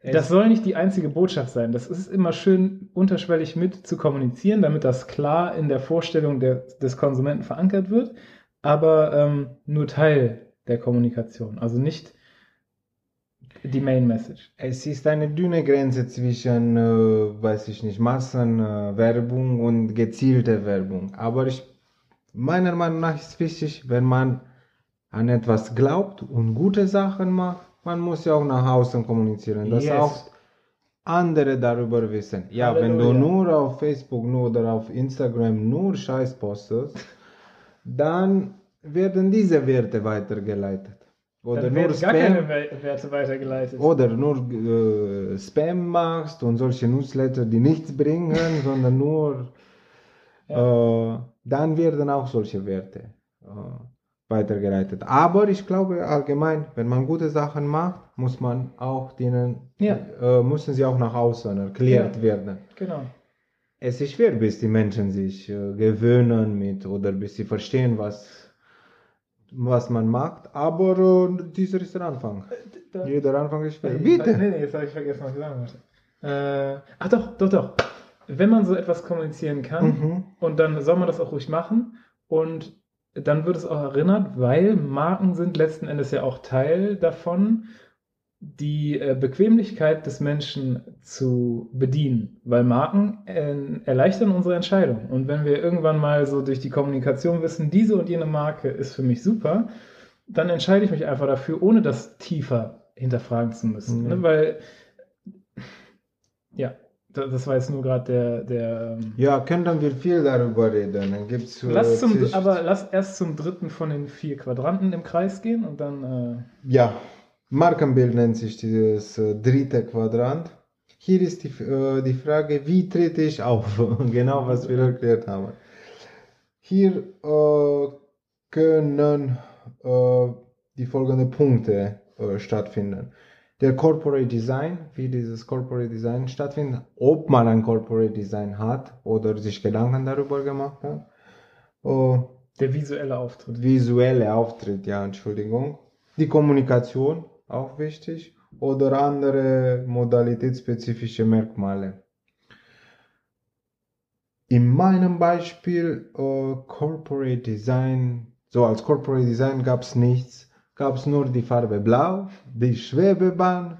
das soll nicht die einzige Botschaft sein. Das ist immer schön unterschwellig mit zu kommunizieren, damit das klar in der Vorstellung der, des Konsumenten verankert wird, aber ähm, nur Teil der Kommunikation. Also nicht die Main Message. Es ist eine dünne Grenze zwischen, äh, weiß ich nicht, Massenwerbung äh, und gezielte Werbung. Aber ich, meiner Meinung nach ist wichtig, wenn man an etwas glaubt und gute Sachen macht, man muss ja auch nach außen kommunizieren, dass Yes. auch andere darüber wissen. Ja, wenn du Halleluja. nur auf Facebook nur oder auf Instagram nur Scheiß postest, [LAUGHS] dann werden diese Werte weitergeleitet. Oder Dann nur werden gar Spam, keine We- Werte weitergeleitet. oder nur äh, Spam machst und solche Newsletter, die nichts bringen, [LAUGHS] sondern nur, äh, dann werden auch solche Werte äh, weitergeleitet. Aber ich glaube allgemein, wenn man gute Sachen macht, muss man auch denen, Ja. äh, müssen sie auch nach außen erklärt Ja. werden. Genau. Es ist schwer, bis die Menschen sich äh, gewöhnen mit oder bis sie verstehen, was, was man macht. Aber äh, dieser ist der Anfang. Da- Jeder Anfang ist schwer. Bitte! Nee, nee, jetzt habe ich vergessen, was ich sagen wollte. Äh, ach doch, doch, doch. Wenn man so etwas kommunizieren kann, Mhm. und dann soll man das auch ruhig machen und dann wird es auch erinnert, weil Marken sind letzten Endes ja auch Teil davon, die äh, Bequemlichkeit des Menschen zu bedienen, weil Marken äh, erleichtern unsere Entscheidung. Und wenn wir irgendwann mal so durch die Kommunikation wissen, diese und jene Marke ist für mich super, dann entscheide ich mich einfach dafür, ohne das tiefer hinterfragen zu müssen. Mhm. Ne? Weil, ja, das war jetzt nur gerade der, der ähm, Ja, können wir viel darüber reden. Dann gibt's, äh, Lass zum, aber lass erst zum dritten von den vier Quadranten im Kreis gehen und dann. Äh, Ja, Markenbild nennt sich dieses äh, dritte Quadrant. Hier ist die, äh, die Frage, wie trete ich auf? [LAUGHS] genau, was wir erklärt haben. Hier äh, können äh, die folgenden Punkte stattfinden. Der Corporate Design, wie dieses Corporate Design stattfindet, ob man ein Corporate Design hat oder sich Gedanken darüber gemacht hat. Äh, der visuelle Auftritt. visuelle Auftritt, ja, Entschuldigung. Die Kommunikation, auch wichtig. Oder andere modalitätsspezifische Merkmale. In meinem Beispiel äh, Corporate Design, so als Corporate Design gab es nichts, gab es nur die Farbe Blau, die Schwebebahn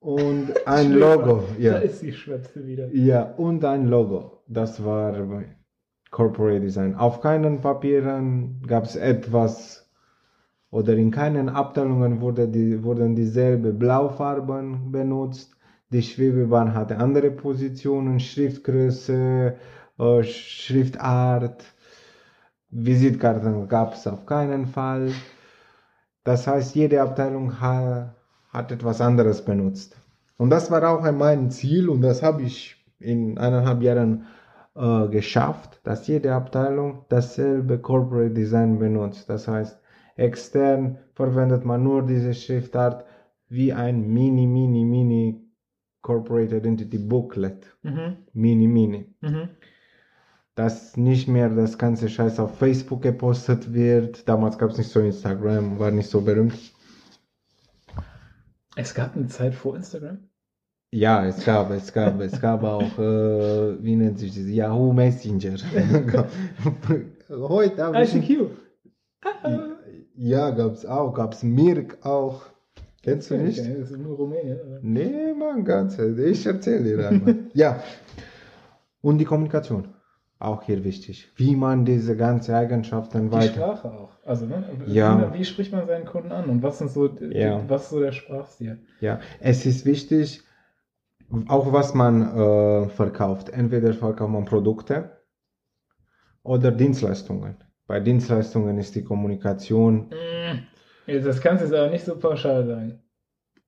und [LAUGHS] ein Logo. Da Ja. ist die Schwätze wieder. Ja, und ein Logo. Das war Corporate Design. Auf keinen Papieren gab es etwas oder in keinen Abteilungen wurde die, wurden dieselbe Blaufarben benutzt. Die Schwebebahn hatte andere Positionen, Schriftgröße, äh, Schriftart. Visitkarten gab es auf keinen Fall. Das heißt, jede Abteilung ha, hat etwas anderes benutzt. Und das war auch mein Ziel und das habe ich in eineinhalb Jahren äh, geschafft, dass jede Abteilung dasselbe Corporate Design benutzt. Das heißt, extern verwendet man nur diese Schriftart wie ein mini, mini, mini Corporate Identity Booklet. Mhm. Mini, mini. Mhm. Dass nicht mehr das ganze Scheiß auf Facebook gepostet wird. Damals gab es nicht so Instagram, war nicht so berühmt. Es gab eine Zeit vor Instagram. Ja, es gab, es gab, es gab auch, äh, wie nennt sich das? Yahoo Messenger. [LAUGHS] Heute habe ich. ICQ. Ja, gab's auch, gab's Mirk auch. Kennst du nicht? Okay, das ist nur Rumänien. oder? Nee, Mann, ganz. Ich erzähle dir einmal. [LAUGHS] ja. Und die Kommunikation. Auch hier wichtig. Wie man diese ganzen Eigenschaften Die weiter. Sprache auch. Also, ne? Ja. Wie, wie spricht man seinen Kunden an und was sind so, die- Ja. was ist so der Sprachstil? Ja, es ist wichtig, auch was man äh, verkauft. Entweder verkauft man Produkte oder Dienstleistungen. Bei Dienstleistungen ist die Kommunikation, Mm. Das kannst du jetzt aber nicht so pauschal sagen.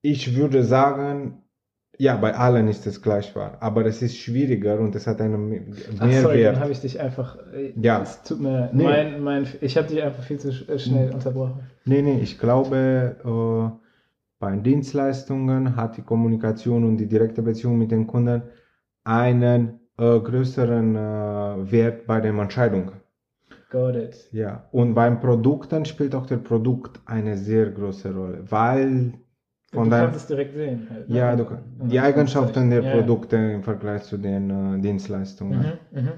ich würde sagen, ja, bei allen ist es gleich wahr, aber es ist schwieriger und es hat einen Me- Ach, sorry, dann Mehrwert. habe ich dich einfach. äh, Ja. Es tut mir. Nee. Mein, mein, ich habe dich einfach viel zu äh, schnell unterbrochen. Nee, nee, ich glaube, äh, Bei Dienstleistungen hat die Kommunikation und die direkte Beziehung mit den Kunden einen äh, größeren äh, Wert bei den Entscheidungen. Got it. Ja, und beim Produkten spielt auch der Produkt eine sehr große Rolle, weil von du kannst es direkt sehen. Halt, ne? ja, du, die Eigenschaften der ja. Produkte im Vergleich zu den äh, Dienstleistungen. Mhm, mhm.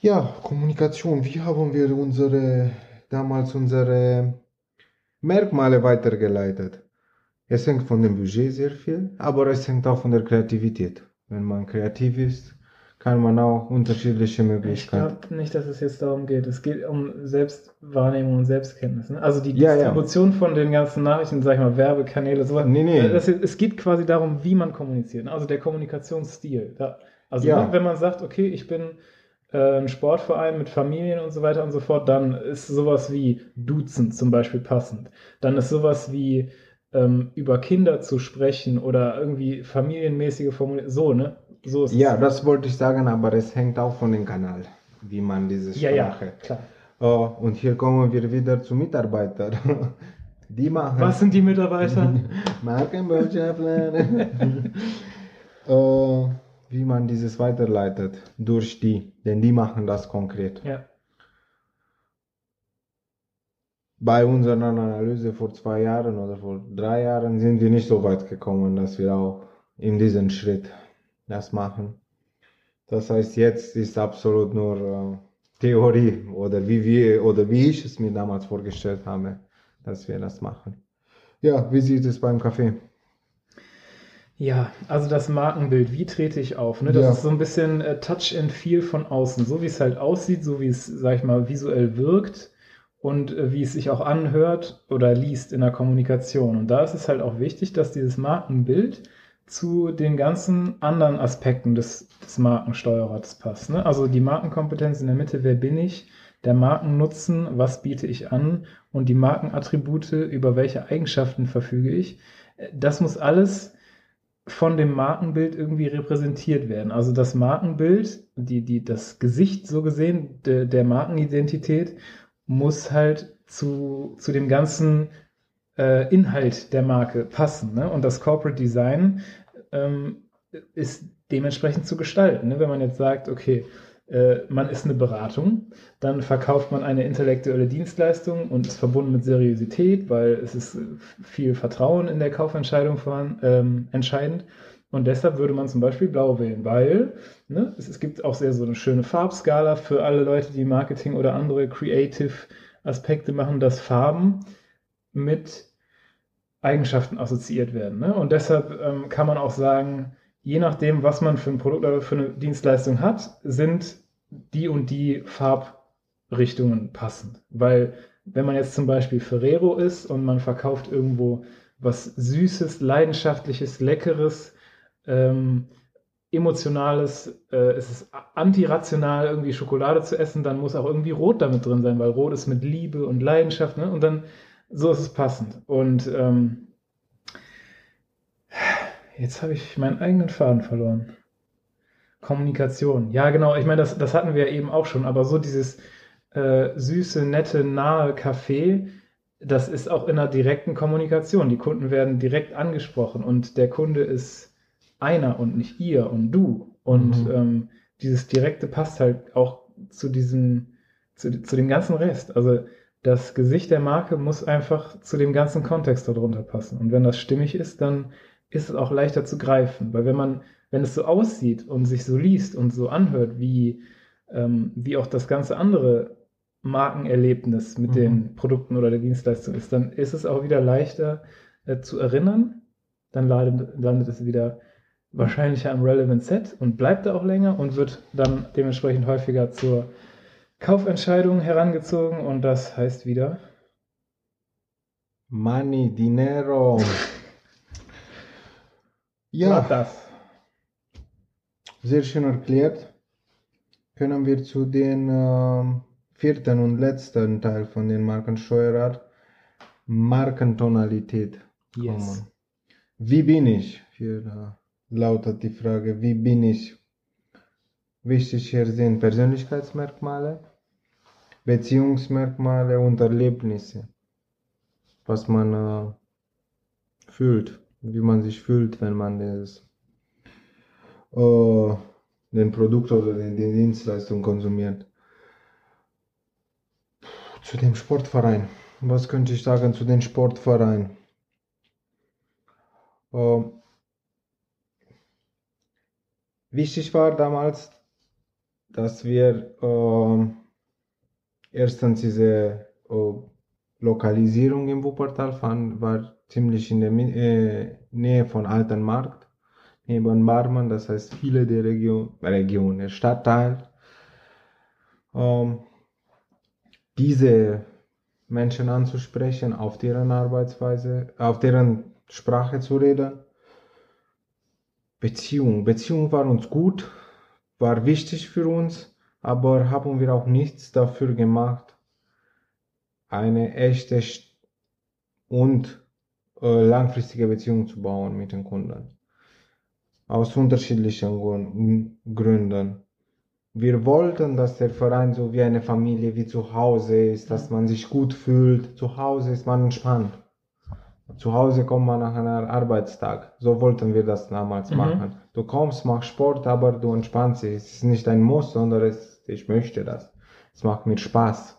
Ja, Kommunikation. Wie haben wir unsere damals unsere Merkmale weitergeleitet? Es hängt von dem Budget sehr viel, aber es hängt auch von der Kreativität. Wenn man kreativ ist, kann man auch unterschiedliche Ich Möglichkeiten. glaube nicht, dass es jetzt darum geht. Es geht um Selbstwahrnehmung und Selbstkenntnis. Ne? Also die Ja, ja. Distribution von den ganzen Nachrichten, sag ich mal, Werbekanäle, sowas. Nee, nee. Das, es geht quasi darum, wie man kommuniziert. ne? Also der Kommunikationsstil. Also Ja. wenn man sagt, okay, ich bin äh, ein Sportverein mit Familien und so weiter und so fort, dann ist sowas wie Duzen zum Beispiel passend. Dann ist sowas wie ähm, über Kinder zu sprechen oder irgendwie familienmäßige Formulierungen. So, ne? So Ja, das wollte ich sagen, aber es hängt auch von dem Kanal, wie man diese ja, ja, Sprache. klar. Oh, und hier kommen wir wieder zu Mitarbeitern. [LAUGHS] Die machen Was sind die Mitarbeiter? [LAUGHS] Markenbotschafter. äh, [LAUGHS] wie man dieses weiterleitet durch die, denn die machen das konkret. ja. Bei unserer Analyse vor zwei Jahren oder vor drei Jahren sind wir nicht so weit gekommen, dass wir auch in diesen Schritt das machen. Das heißt, jetzt ist absolut nur äh, Theorie oder wie wir oder wie ich es mir damals vorgestellt habe, dass wir das machen. Ja, wie sieht es beim Kaffee? Ja, also das Markenbild, wie trete ich auf? Ne? Das Ja. ist so ein bisschen äh, Touch and Feel von außen, so wie es halt aussieht, so wie es, sag ich mal, visuell wirkt und äh, wie es sich auch anhört oder liest in der Kommunikation. Und da ist es halt auch wichtig, dass dieses Markenbild zu den ganzen anderen Aspekten des, des Markensteuerers passt. Ne? Also die Markenkompetenz in der Mitte, wer bin ich? Der Markennutzen, was biete ich an? Und die Markenattribute, über welche Eigenschaften verfüge ich? Das muss alles von dem Markenbild irgendwie repräsentiert werden. Also das Markenbild, die, die, das Gesicht so gesehen de, der Markenidentität muss halt zu, zu dem ganzen äh, Inhalt der Marke passen. Ne? Und das Corporate Design ähm, ist dementsprechend zu gestalten. Ne? Wenn man jetzt sagt, okay, äh, man ist eine Beratung, dann verkauft man eine intellektuelle Dienstleistung und ist verbunden mit Seriosität, weil es ist äh, viel Vertrauen in der Kaufentscheidung voran, ähm, entscheidend. Und deshalb würde man zum Beispiel blau wählen, weil ne, es, es gibt auch sehr so eine schöne Farbskala für alle Leute, die Marketing oder andere Creative Aspekte machen, dass Farben mit Eigenschaften assoziiert werden. Ne? Und deshalb ähm, kann man auch sagen, je nachdem, was man für ein Produkt oder für eine Dienstleistung hat, sind die und die Farbrichtungen passend. Weil wenn man jetzt zum Beispiel Ferrero ist und man verkauft irgendwo was Süßes, Leidenschaftliches, Leckeres, ähm, Emotionales, äh, es ist antirational, irgendwie Schokolade zu essen, dann muss auch irgendwie Rot damit drin sein, weil Rot ist mit Liebe und Leidenschaft, ne? Und dann so ist es passend. Und ähm, jetzt habe ich meinen eigenen Faden verloren. Kommunikation. Ja, genau. Ich meine, das, das hatten wir eben auch schon, aber so dieses äh, süße, nette, nahe Café, das ist auch in einer direkten Kommunikation. Die Kunden werden direkt angesprochen und der Kunde ist einer und nicht ihr und du. Und Mhm. ähm, dieses Direkte passt halt auch zu diesem, zu, zu dem ganzen Rest. Also das Gesicht der Marke muss einfach zu dem ganzen Kontext darunter passen. Und wenn das stimmig ist, dann ist es auch leichter zu greifen. Weil wenn man, wenn es so aussieht und sich so liest und so anhört, wie, ähm, wie auch das ganze andere Markenerlebnis mit Mhm. den Produkten oder der Dienstleistung ist, dann ist es auch wieder leichter äh, zu erinnern. Dann landet, landet es wieder wahrscheinlich am Relevant Set und bleibt da auch länger und wird dann dementsprechend häufiger zur Kaufentscheidung herangezogen und das heißt wieder Money, Dinero. [LAUGHS] ja. Das. sehr schön erklärt. Können wir zu den ähm, vierten und letzten Teil von den Markensteuerrat, Markentonalität kommen. Yes. Wie bin ich? Hier äh, lautet die Frage, wie bin ich? Wichtig hier sind Persönlichkeitsmerkmale, Beziehungsmerkmale und Erlebnisse, was man äh, fühlt, wie man sich fühlt, wenn man das, äh, den Produkt oder die, die Dienstleistung konsumiert. Zu dem Sportverein. Was könnte ich sagen zu dem Sportverein? Äh, wichtig war damals, dass wir äh, erstens diese äh, Lokalisierung im Wuppertal fanden, war ziemlich in der äh, Nähe von Alten Markt, neben Barmen, das heißt viele der Region, Region der Stadtteil. Ähm, diese Menschen anzusprechen, auf deren Arbeitsweise, auf deren Sprache zu reden. Beziehung. Beziehung war uns gut, war wichtig für uns, aber haben wir auch nichts dafür gemacht, eine echte und äh, langfristige Beziehung zu bauen mit den Kunden. Aus unterschiedlichen Grün- Gründen. Wir wollten, dass der Verein so wie eine Familie, wie zu Hause ist, dass man sich gut fühlt. Zu Hause ist man entspannt. Zu Hause kommt man nach einem Arbeitstag. So wollten wir das damals Mhm. machen. Du kommst, machst Sport, aber du entspannst dich. Es ist nicht ein Muss, sondern es, ich möchte das. Es macht mir Spaß.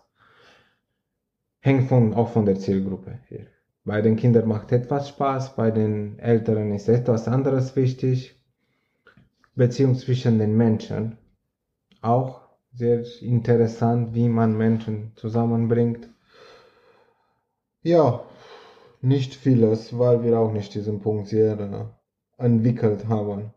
Hängt von, auch von der Zielgruppe hier. Bei den Kindern macht etwas Spaß, bei den Älteren ist etwas anderes wichtig. Beziehung zwischen den Menschen. Auch sehr interessant, wie man Menschen zusammenbringt. Ja, nicht vieles, weil wir auch nicht diesen Punkt sehr äh, entwickelt haben.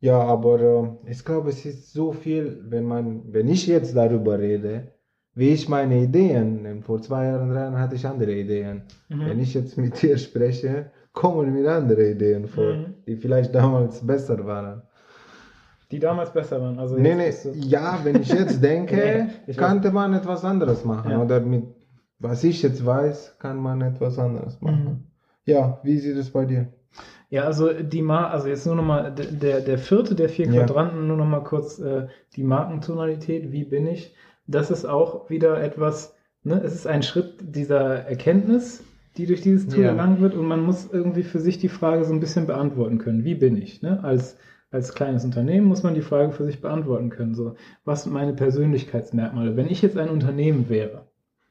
Ja, aber äh, ich glaube, es ist so viel, wenn man, wenn ich jetzt darüber rede, wie ich meine Ideen, vor zwei Jahren, drei Jahren hatte ich andere Ideen. Mhm. Wenn ich jetzt mit [LAUGHS] dir spreche, kommen mir andere Ideen vor, Mhm. die vielleicht damals besser waren. Die damals besser waren. Also Nee, nee, ja, wenn ich jetzt [LAUGHS] denke, Nee, ich könnte man etwas anderes machen. Ja. Oder mit was ich jetzt weiß, kann man etwas anderes machen. Mhm. Ja, wie sieht es bei dir? Ja, also die Mar also jetzt nur nochmal, der, der vierte der vier Ja. Quadranten, nur nochmal kurz äh, die Markentonalität, wie bin ich? Das ist auch wieder etwas, ne, es ist ein Schritt dieser Erkenntnis, die durch dieses Tool Ja. erlangt wird und man muss irgendwie für sich die Frage so ein bisschen beantworten können. Wie bin ich? Ne? Als, als kleines Unternehmen muss man die Frage für sich beantworten können. So, was sind meine Persönlichkeitsmerkmale? Wenn ich jetzt ein Unternehmen wäre,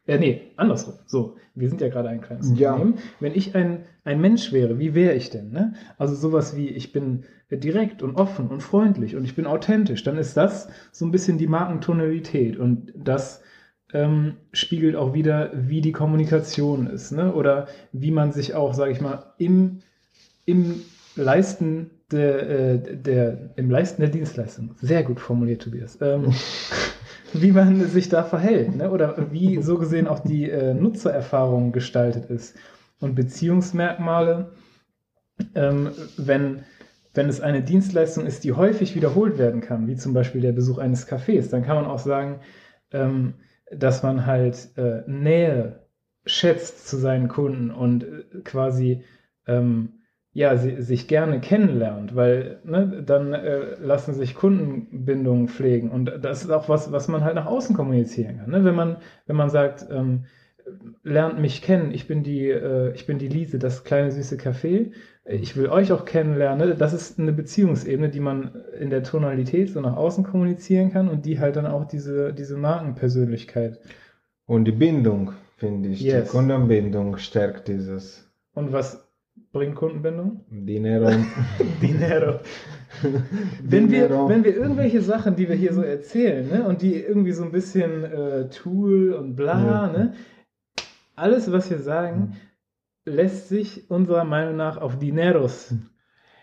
äh, nee, andersrum. So, wir sind ja gerade ein kleines Ja. Unternehmen. Wenn ich ein, ein Mensch wäre, wie wäre ich denn? Ne? Also sowas wie, ich bin direkt und offen und freundlich und ich bin authentisch, dann ist das so ein bisschen die Markentonalität und das ähm, spiegelt auch wieder, wie die Kommunikation ist, ne? Oder wie man sich auch, sage ich mal, im, im Leisten der, äh, der, im Leisten der Dienstleistung, sehr gut formuliert, Tobias, ähm, [LAUGHS] wie man sich da verhält, ne? Oder wie so gesehen auch die äh, Nutzererfahrung gestaltet ist. Und Beziehungsmerkmale, ähm, wenn, wenn es eine Dienstleistung ist, die häufig wiederholt werden kann, wie zum Beispiel der Besuch eines Cafés, dann kann man auch sagen, ähm, dass man halt äh, Nähe schätzt zu seinen Kunden und äh, quasi ähm, ja, sie, sich gerne kennenlernt, weil ne, dann äh, lassen sich Kundenbindungen pflegen und das ist auch was, was man halt nach außen kommunizieren kann. Ne? Wenn man, wenn man sagt, ähm, lernt mich kennen, ich bin die, äh, ich bin die Lise, das kleine süße Café, ich will euch auch kennenlernen, ne? das ist eine Beziehungsebene, die man in der Tonalität so nach außen kommunizieren kann und die halt dann auch diese, diese Markenpersönlichkeit. Und die Bindung, finde ich, Yes. die Kundenbindung stärkt dieses Und was bringt Kundenbindung? Dinero. [LAUGHS] Dinero. [LAUGHS] Wenn wir, wenn wir irgendwelche Sachen, die wir hier so erzählen, ne, und die irgendwie so ein bisschen äh, Tool und bla, Ja. ne, alles, was wir sagen, lässt sich unserer Meinung nach auf Dineros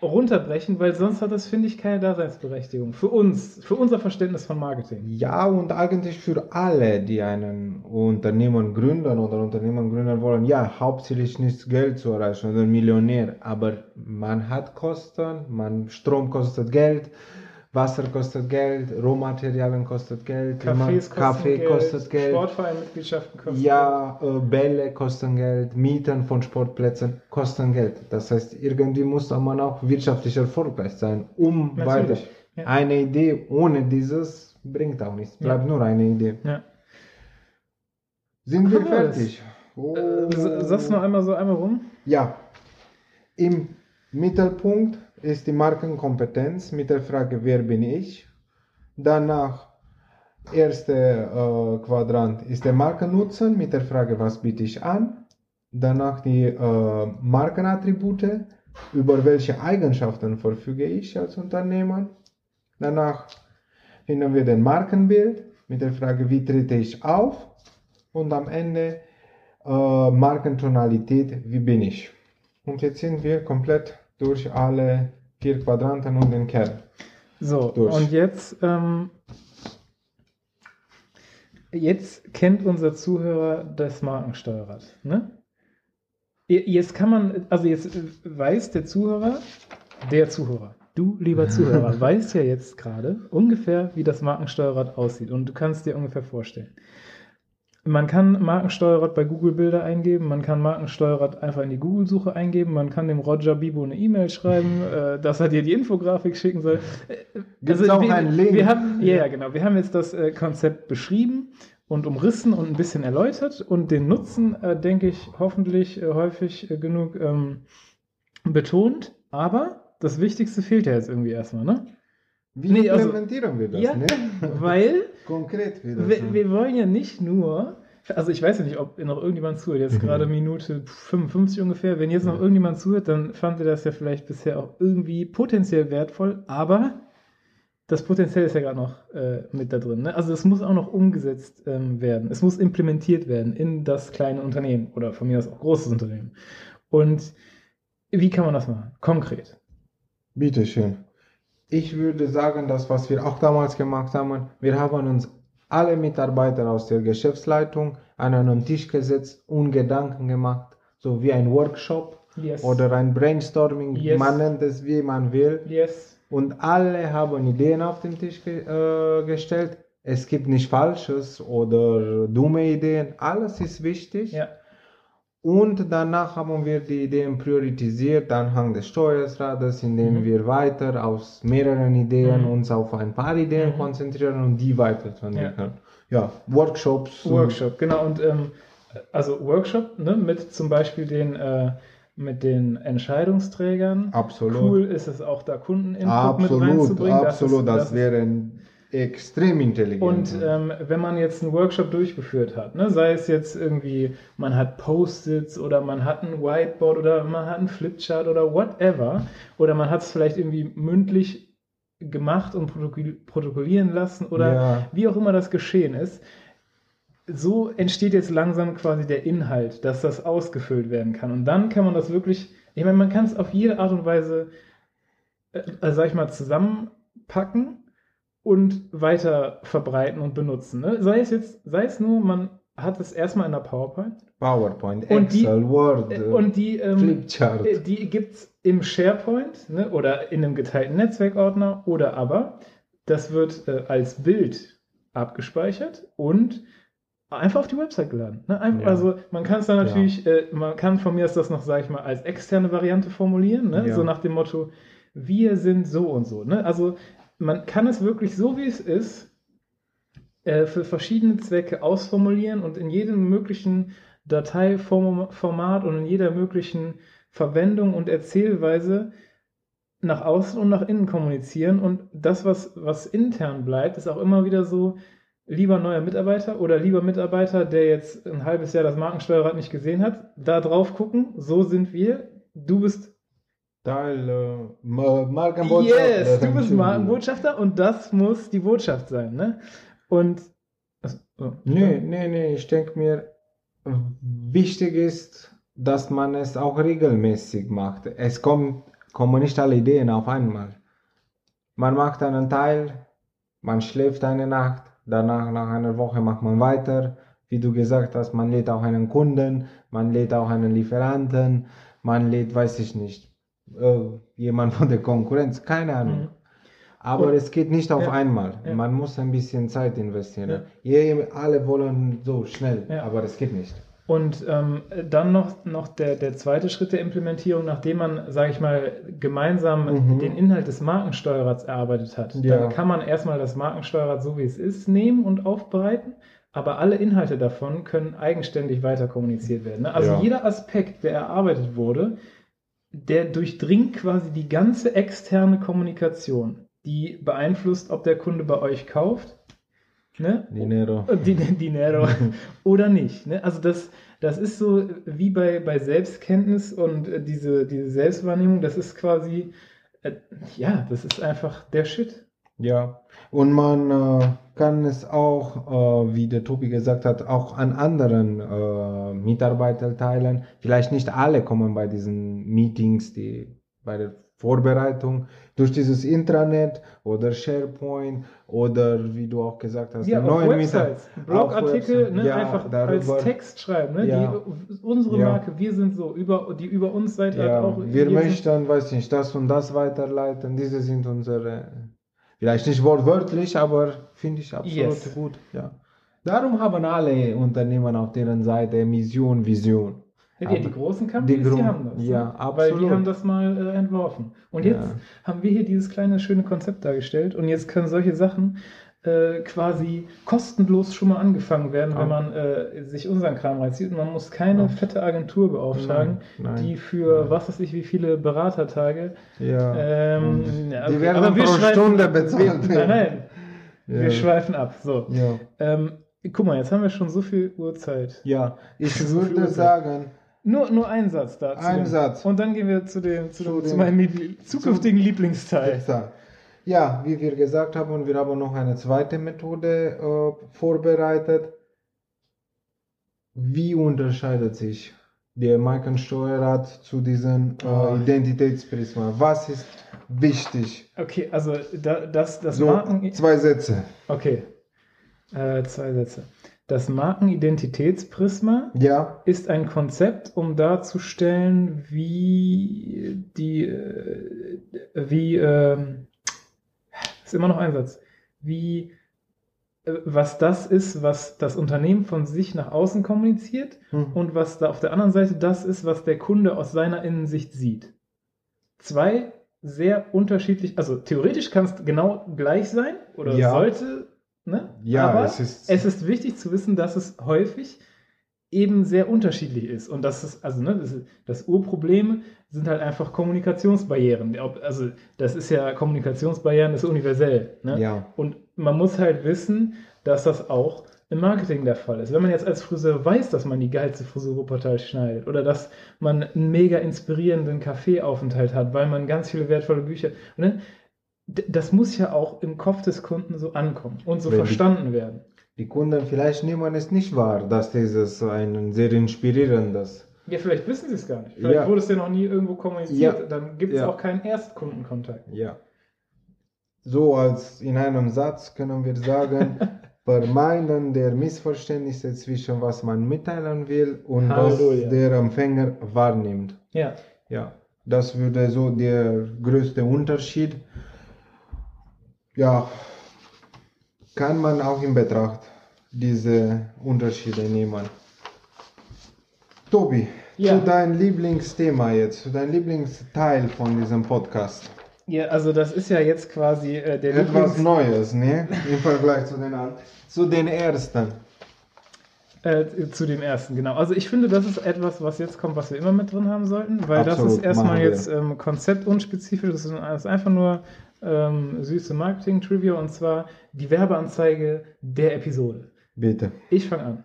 runterbrechen, weil sonst hat das, finde ich, keine Daseinsberechtigung. Für uns, für unser Verständnis von Marketing. Ja, und eigentlich für alle, die einen Unternehmen gründen oder Unternehmen gründen wollen, ja, hauptsächlich nicht Geld zu erreichen oder Millionär, aber man hat Kosten, man, Strom kostet Geld, Wasser kostet Geld, Rohmaterialien kostet Geld, kosten Kaffee Geld, kostet Geld, Sportvereinmitgliedschaften kosten ja, äh, Bälle kosten Geld, Mieten von Sportplätzen kosten Geld. Das heißt, irgendwie muss man auch wirtschaftlich erfolgreich sein, um Geld. weiter. Natürlich. Ja. Eine Idee ohne dieses bringt auch nichts. Bleibt nur eine Idee. Ja. Sind wir Cool. fertig? Äh, s- sagst du noch einmal so einmal rum? Ja. Im Mittelpunkt ist die Markenkompetenz mit der Frage, wer bin ich? Danach, erste äh, Quadrant ist der Markennutzen mit der Frage, was biete ich an? Danach die äh, Markenattribute, über welche Eigenschaften verfüge ich als Unternehmer? Danach finden wir den Markenbild mit der Frage, wie trete ich auf? Und am Ende äh, Markentonalität, wie bin ich? Und jetzt sind wir komplett durch alle vier Quadranten und den Kern. So, Durch. und jetzt, ähm, jetzt kennt unser Zuhörer das Markensteuerrad. Ne? Jetzt kann man, also jetzt weiß der Zuhörer, der Zuhörer, du lieber Zuhörer, [LAUGHS] weißt ja jetzt gerade ungefähr, wie das Markensteuerrad aussieht und du kannst dir ungefähr vorstellen. Man kann Markensteuerrad bei Google Bilder eingeben, man kann Markensteuerrad einfach in die Google-Suche eingeben, man kann dem Roger Bibo eine E-Mail schreiben, [LAUGHS] äh, dass er dir die Infografik schicken soll. Äh, Gibt's auch wir, einen Link? Wir haben, ja, ja, genau. Wir haben jetzt das äh, Konzept beschrieben und umrissen und ein bisschen erläutert und den Nutzen, äh, denke ich, hoffentlich äh, häufig äh, genug ähm, betont. Aber das Wichtigste fehlt ja jetzt irgendwie erstmal, ne? Wie Nee, also- implementieren wir das? ja, Ne? [LAUGHS] weil Konkret wie das. wir, wir wollen ja nicht nur, also ich weiß ja nicht, ob noch irgendjemand zuhört, jetzt [LAUGHS] gerade Minute 55 ungefähr. Wenn jetzt noch irgendjemand zuhört, dann fand ihr das ja vielleicht bisher auch irgendwie potenziell wertvoll, aber das Potenzial ist ja gerade noch äh, mit da drin. Ne? Also es muss auch noch umgesetzt ähm, werden. Es muss implementiert werden in das kleine Unternehmen oder von mir aus auch großes Unternehmen. Und wie kann man das machen? Konkret. Bitte schön. Ich würde sagen, das, was wir auch damals gemacht haben, wir haben uns alle Mitarbeiter aus der Geschäftsleitung an einen Tisch gesetzt und Gedanken gemacht, so wie ein Workshop Yes. oder ein Brainstorming, Yes. man nennt es wie man will. Yes. Und alle haben Ideen auf den Tisch ge äh, gestellt. Es gibt nicht Falsches oder dumme Ideen. Alles ist wichtig. Ja. Und danach haben wir die Ideen priorisiert anhand des Steuerrades, indem Mhm. wir weiter aus mehreren Ideen Mhm. uns auf ein paar Ideen Mhm. konzentrieren und die weiterzuentwickeln. Ja, Workshops. und- Workshop, genau. Und ähm, also Workshop ne, mit zum Beispiel den, äh, mit den Entscheidungsträgern. Absolut. Cool ist es auch da Kundeninput mit Absolut, reinzubringen. absolut. Das, ist- ist- wäre ein extrem intelligent. Und ähm, wenn man jetzt einen Workshop durchgeführt hat, ne, sei es jetzt irgendwie, man hat Post-its oder man hat ein Whiteboard oder man hat einen Flipchart oder whatever, oder man hat es vielleicht irgendwie mündlich gemacht und protokoll- protokollieren lassen oder Ja. wie auch immer das geschehen ist, so entsteht jetzt langsam quasi der Inhalt, dass das ausgefüllt werden kann. Und dann kann man das wirklich, ich meine, man kann es auf jede Art und Weise, äh, also sag ich mal, zusammenpacken und weiter verbreiten und benutzen. Ne? Sei es jetzt, sei es nur, man hat es erstmal in der PowerPoint PowerPoint, Und die- Excel, Word, äh, und die, ähm, Flipchart. äh, die gibt es im SharePoint ne, oder in einem geteilten Netzwerkordner oder aber das wird äh, als Bild abgespeichert und einfach auf die Website geladen. Ne? Einfach, Ja. Also man kann es dann natürlich, äh, man kann von mir aus das noch, sage ich mal, als externe Variante formulieren, ne? Ja. so nach dem Motto, wir sind so und so. Ne? Also man kann es wirklich so, wie es ist, äh, für verschiedene Zwecke ausformulieren und in jedem möglichen Dateiformat und in jeder möglichen Verwendung und Erzählweise nach außen und nach innen kommunizieren. Und das, was, was intern bleibt, ist auch immer wieder so, lieber neuer Mitarbeiter oder lieber Mitarbeiter, der jetzt ein halbes Jahr das Markensteuerrad nicht gesehen hat, da drauf gucken, so sind wir. Du bist Teil äh, Ma- Markenbotschaft. Yes, du äh, bist Markenbotschafter und das muss die Botschaft sein, ne? Und also, oh, Nee, nee, nee, ich denke mir, wichtig ist, dass man es auch regelmäßig macht. Es kommt, kommen nicht alle Ideen auf einmal. Man macht einen Teil, man schläft eine Nacht, danach nach einer Woche macht man weiter. Wie du gesagt hast, man lädt auch einen Kunden, man lädt auch einen Lieferanten, man lädt, weiß ich nicht, äh, jemand von der Konkurrenz, keine Ahnung. Mhm. Aber Und- es geht nicht auf Ja, einmal. ja. Man muss ein bisschen Zeit investieren. Ja. Alle wollen so schnell, aber es geht nicht. Und ähm, dann noch, noch der, der zweite Schritt der Implementierung, nachdem man, sage ich mal, gemeinsam Mhm. den Inhalt des Markensteuerrads erarbeitet hat, Ja. dann kann man erstmal das Markensteuerrad so wie es ist nehmen und aufbereiten, aber alle Inhalte davon können eigenständig weiter kommuniziert werden. ne? Also Ja. jeder Aspekt, der erarbeitet wurde, der durchdringt quasi die ganze externe Kommunikation. Die beeinflusst, ob der Kunde bei euch kauft. Ne? Dinero. Die, [LAUGHS] Dinero [LAUGHS] oder nicht. Ne? Also das, das ist so wie bei, bei Selbstkenntnis und äh, diese, diese Selbstwahrnehmung, das ist quasi, äh, ja, das ist einfach der Shit. Ja, und man äh, kann es auch, äh, wie der Tobi gesagt hat, auch an anderen äh, Mitarbeitern teilen. Vielleicht nicht alle kommen bei diesen Meetings, die bei der Vorbereitung durch dieses Intranet oder SharePoint oder wie du auch gesagt hast, Ja, neuen Websites, Blogartikel, ne, ja, einfach darüber- als Text schreiben, ne? Ja. die, unsere Ja. Marke, wir sind so, über, die über uns seid halt Ja, auch. wir möchten, weiß nicht, das und das weiterleiten. Diese sind unsere, vielleicht nicht wortwörtlich, aber finde ich absolut Yes. gut. Ja. Darum haben alle Unternehmen auf deren Seite Mission, Vision. Ja, die, die großen Companies, die, Gro- haben das. ja, ne? Weil die absolut. haben das mal äh, entworfen. Und Ja. jetzt haben wir hier dieses kleine, schöne Konzept dargestellt und jetzt können solche Sachen äh, quasi kostenlos schon mal angefangen werden, wenn Ah. man äh, sich unseren Kram reinzieht und man muss keine Ah. fette Agentur beauftragen, Nein, nein, die für nein. was weiß ich wie viele Beratertage Ja. ähm, Und ja, die okay, werden aber wir pro schweifen- Stunde bezahlt. Wir, nein, nein, Ja. wir schweifen ab. So. Ja. Ähm, guck mal, jetzt haben wir schon so viel Uhrzeit. ja, ich [LAUGHS] So würde Uhrzeit. sagen, Nur, nur ein Satz dazu. Ein Satz. Und dann gehen wir zu, dem, zu, Zu dem, zu meinem zukünftigen Lieblingsteil. Exakt. Ja, wie wir gesagt haben, und wir haben noch eine zweite Methode äh, vorbereitet. Wie unterscheidet sich der Markensteuerrat zu diesem äh, Oh. Identitätsprisma? Was ist wichtig? Okay, also da, das, das So, Marken... zwei Sätze. Okay, äh, zwei Sätze. Das Markenidentitätsprisma Ja, ist ein Konzept, um darzustellen, wie die, äh, wie, ähm, ist immer noch ein Satz, wie, äh, was das ist, was das Unternehmen von sich nach außen kommuniziert Hm. und was da auf der anderen Seite das ist, was der Kunde aus seiner Innensicht sieht. Zwei sehr unterschiedlich, also theoretisch kann es genau gleich sein oder Ja. sollte, ne? ja, Aber es ist. es ist wichtig zu wissen, dass es häufig eben sehr unterschiedlich ist. Und das ist, also ne, das, ist, das Urproblem sind halt einfach Kommunikationsbarrieren. Also das ist ja, Kommunikationsbarrieren ist universell. Ne? ja, Und man muss halt wissen, dass das auch im Marketing der Fall ist. Wenn man jetzt als Friseur weiß, dass man die geilste Frisur Wuppertal schneidet oder dass man einen mega inspirierenden Kaffeeaufenthalt hat, weil man ganz viele wertvolle Bücher, ne? Das muss ja auch im Kopf des Kunden so ankommen und so Wenn verstanden werden. Die Kunden vielleicht nehmen es nicht wahr, dass dieses ein sehr inspirierendes. Ja, vielleicht wissen sie es gar nicht. Vielleicht Ja. wurde es ja noch nie irgendwo kommuniziert. Ja. Dann gibt es Ja. auch keinen Erstkundenkontakt. Ja. So als in einem Satz können wir sagen, [LAUGHS] vermeiden der Missverständnisse zwischen was man mitteilen will und Halleluja. was der Empfänger wahrnimmt. Ja. Ja, das würde so der größte Unterschied. Ja, kann man auch in Betracht diese Unterschiede nehmen. Tobi, Ja. zu deinem Lieblingsthema jetzt, zu deinem Lieblingsteil von diesem Podcast. Ja, also das ist ja jetzt quasi äh, der Etwas Lieblings- Neues, ne? Im Vergleich zu den anderen. Zu den ersten. Äh, zu dem ersten, genau. Also ich finde, das ist etwas, was jetzt kommt, was wir immer mit drin haben sollten, weil das Absolut, ist erstmal jetzt ähm, konzeptunspezifisch, das das ist einfach nur ähm, süße Marketing-Trivia und zwar die Werbeanzeige der Episode. Bitte. Ich fange an.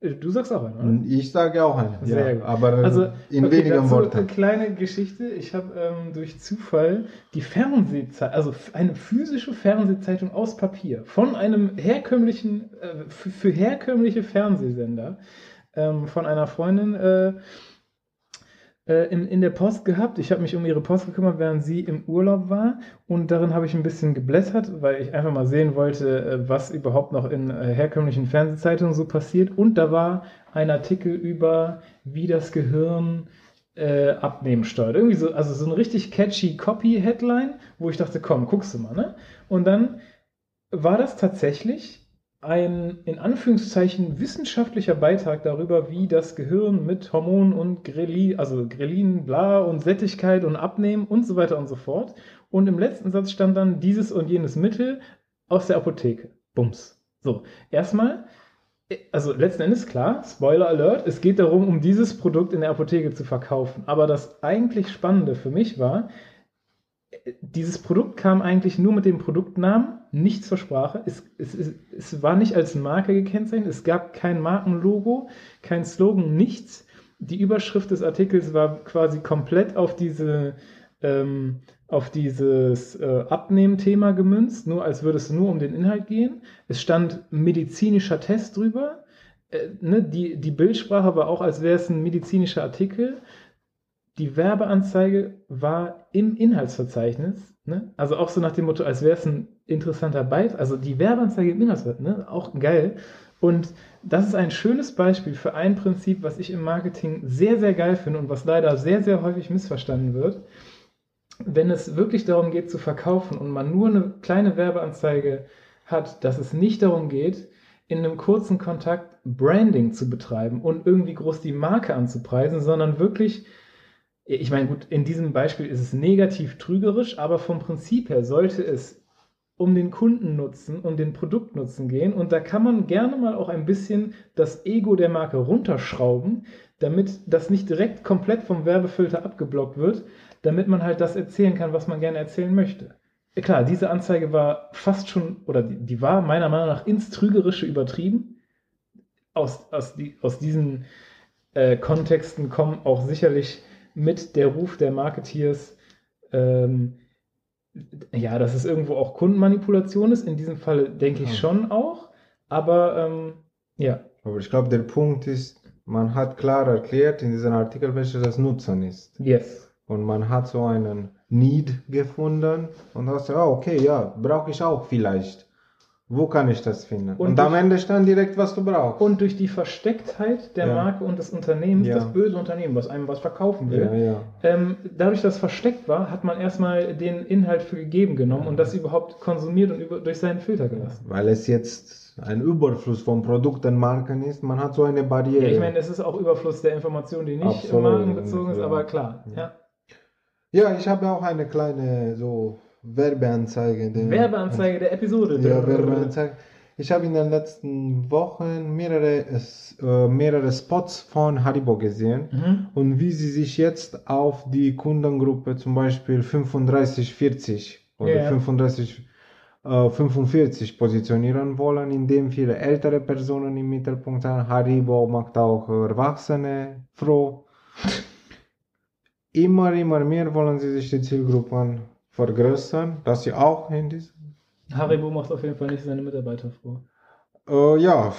Äh, Du sagst auch einen, oder? Ich sage auch eine. Sehr ja, gut. Aber Also, in okay, wenigen Worten. Eine kleine Geschichte. Ich habe ähm, durch Zufall die Fernsehzeitung, also eine physische Fernsehzeitung aus Papier von einem herkömmlichen, äh, f- für herkömmliche Fernsehsender ähm, von einer Freundin äh, äh, in, in der Post gehabt. Ich habe mich um ihre Post gekümmert, während sie im Urlaub war. Und darin habe ich ein bisschen geblättert, weil ich einfach mal sehen wollte, äh, was überhaupt noch in äh, herkömmlichen Fernsehzeitungen so passiert. Und da war ein Artikel über, wie das Gehirn äh, abnehmen steuert. Irgendwie so, also so ein richtig catchy Copy-Headline, wo ich dachte, komm, guckst du mal, ne? Und dann war das tatsächlich ein in Anführungszeichen wissenschaftlicher Beitrag darüber, wie das Gehirn mit Hormonen und Grelin, also Grelin, bla und Sättigkeit und Abnehmen und so weiter und so fort. Und im letzten Satz stand dann dieses und jenes Mittel aus der Apotheke. Bums. So, erstmal also letzten Endes klar, Spoiler Alert, es geht darum, um dieses Produkt in der Apotheke zu verkaufen. Aber das eigentlich Spannende für mich war, dieses Produkt kam eigentlich nur mit dem Produktnamen nicht zur Sprache. Es, es, es, es war nicht als Marke gekennzeichnet, es gab kein Markenlogo, kein Slogan, nichts. Die Überschrift des Artikels war quasi komplett auf diese ähm, auf dieses äh, Abnehmthema gemünzt, nur als würde es nur um den Inhalt gehen. Es stand medizinischer Test drüber. Äh, ne, die, die Bildsprache war auch, als wäre es ein medizinischer Artikel. Die Werbeanzeige war im Inhaltsverzeichnis, ne? also auch so nach dem Motto, als wäre es ein interessanter Beitrag. Also die Werbeanzeige im Inhaltsverzeichnis, ne? auch geil. Und das ist ein schönes Beispiel für ein Prinzip, was ich im Marketing sehr, sehr geil finde und was leider sehr, sehr häufig missverstanden wird wenn es wirklich darum geht zu verkaufen und man nur eine kleine Werbeanzeige hat, dass es nicht darum geht, in einem kurzen Kontakt Branding zu betreiben und irgendwie groß die Marke anzupreisen, sondern wirklich, ich meine, gut, in diesem Beispiel ist es negativ trügerisch, aber vom Prinzip her sollte es um den Kundennutzen, um den Produktnutzen gehen und da kann man gerne mal auch ein bisschen das Ego der Marke runterschrauben, damit das nicht direkt komplett vom Werbefilter abgeblockt wird, damit man halt das erzählen kann, was man gerne erzählen möchte. Klar, diese Anzeige war fast schon, oder die, die war meiner Meinung nach ins Trügerische übertrieben. Aus, aus, die, aus diesen äh, Kontexten kommen auch sicherlich mit der Ruf der Marketeers, ähm, ja, dass es irgendwo auch Kundenmanipulation ist. In diesem Fall denke ich schon auch. Aber ähm, ja. Aber ich glaube, der Punkt ist, man hat klar erklärt in diesem Artikel, welches das Nutzen ist. Yes und man hat so einen Need gefunden und hast ja, okay, ja, brauche ich auch vielleicht. Wo kann ich das finden? Und, und am Ende stand direkt, was du brauchst. Und durch die Verstecktheit der ja. Marke und des Unternehmens, ja. das böse Unternehmen, was einem was verkaufen will, ja, ähm, dadurch, dass es versteckt war, hat man erstmal den Inhalt für gegeben genommen und das überhaupt konsumiert und über, durch seinen Filter gelassen. Weil es jetzt ein Überfluss von Produkten, Marken ist, man hat so eine Barriere. Ja, ich meine, es ist auch Überfluss der Informationen, die nicht Absolut. markenbezogen ist, aber klar. ja. Ja, ich habe auch eine kleine so Werbeanzeige. Der, Werbeanzeige der Episode. Ja, Werbeanzeige. Ich habe in den letzten Wochen mehrere, äh, mehrere Spots von Haribo gesehen mhm. und wie sie sich jetzt auf die Kundengruppe zum Beispiel 35-40 oder yeah. 35 äh, 45 positionieren wollen, indem viele ältere Personen im Mittelpunkt sind. Haribo macht auch Erwachsene froh immer, immer mehr wollen sie sich die Zielgruppen vergrößern, dass sie auch in diesem. Haribo macht auf jeden Fall nicht seine Mitarbeiter vor. Uh, ja,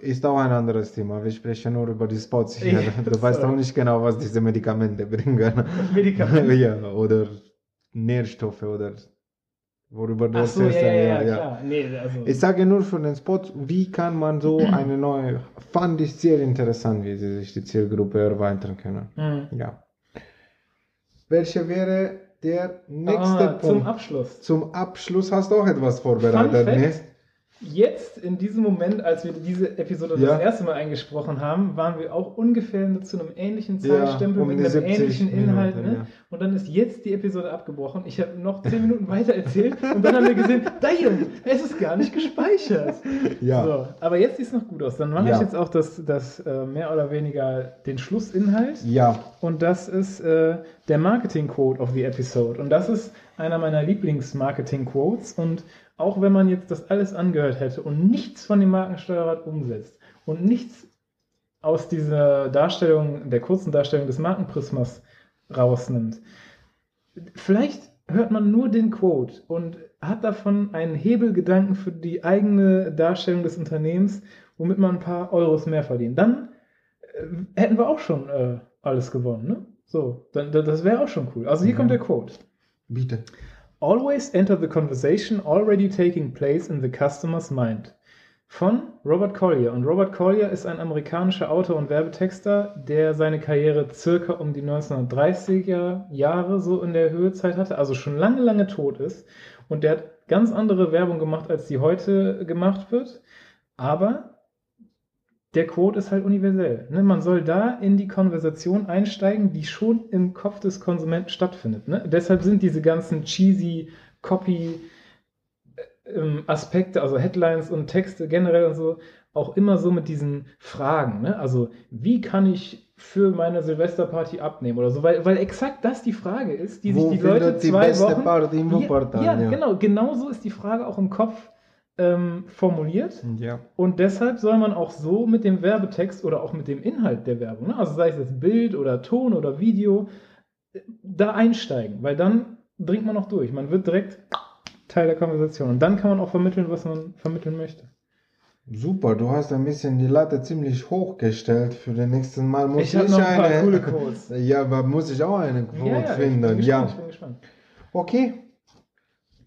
ist auch ein anderes Thema. Wir sprechen nur über die Spots hier. Ja, du weißt auch nicht genau, was diese Medikamente bringen. Medikamente? [LAUGHS] ja, oder Nährstoffe oder worüber du so. Ja, ja, ja. Nee, also. Ich sage nur für den Spot, wie kann man so [CLEARS THROAT] eine neue, fand ich sehr interessant, wie sie sich die Zielgruppe erweitern können. Mhm. Ja. Welcher wäre der nächste ah, Punkt? Zum Abschluss. Zum Abschluss hast du auch etwas vorbereitet, ne? Jetzt, in diesem Moment, als wir diese Episode ja. das erste Mal eingesprochen haben, waren wir auch ungefähr zu einem ähnlichen Zeitstempel ja, um mit einem ähnlichen Inhalt. Minuten, ne? ja. Und dann ist jetzt die Episode abgebrochen. Ich habe noch zehn Minuten weiter erzählt und dann haben wir gesehen, [LAUGHS] damn, es ist gar nicht gespeichert. Ja. So, aber jetzt sieht es noch gut aus. Dann mache ich jetzt auch das, das äh, mehr oder weniger den Schlussinhalt. Ja. Und das ist äh, der Marketing-Quote of the Episode. Und das ist einer meiner Lieblings-Marketing-Quotes. Und auch wenn man jetzt das alles angehört hätte und nichts von dem Markensteuerrad umsetzt und nichts aus dieser Darstellung, der kurzen Darstellung des Markenprismas rausnimmt, vielleicht hört man nur den Quote und hat davon einen Hebelgedanken für die eigene Darstellung des Unternehmens, womit man ein paar Euros mehr verdient. Dann äh, hätten wir auch schon äh, alles gewonnen. Ne? So, dann, das wäre auch schon cool. Also hier ja. kommt der Quote. Bitte. Always enter the conversation already taking place in the customer's mind. Von Robert Collier. Und Robert Collier ist ein amerikanischer Autor und Werbetexter, der seine Karriere circa um die 1930er Jahre so in der Höhezeit hatte, also schon lange, lange tot ist. Und der hat ganz andere Werbung gemacht, als die heute gemacht wird. Aber der Quote ist halt universell. Ne? Man soll da in die Konversation einsteigen, die schon im Kopf des Konsumenten stattfindet. Ne? Deshalb sind diese ganzen cheesy Copy äh, ähm, Aspekte, also Headlines und Texte generell und so, auch immer so mit diesen Fragen, ne? Also, wie kann ich für meine Silvesterparty abnehmen oder so? Weil, weil exakt das die Frage ist, die Wo sich die Leute die zwei Wochen. Party in ja, Wuppertal? ja, genau, genau so ist die Frage auch im Kopf ähm, formuliert. Ja. Und deshalb soll man auch so mit dem Werbetext oder auch mit dem Inhalt der Werbung, ne? also sei es jetzt Bild oder Ton oder Video, äh, da einsteigen, weil dann dringt man auch durch. Man wird direkt Teil der Konversation. Und dann kann man auch vermitteln, was man vermitteln möchte. Super, du hast ein bisschen die Latte ziemlich hoch gestellt. Für den nächsten Mal muss Ich ich, noch ein paar eine. coole Quotes. [LAUGHS] Ja, aber muss ich auch eine Quote ich finden. bin gespannt, ja. ich bin gespannt. Okay.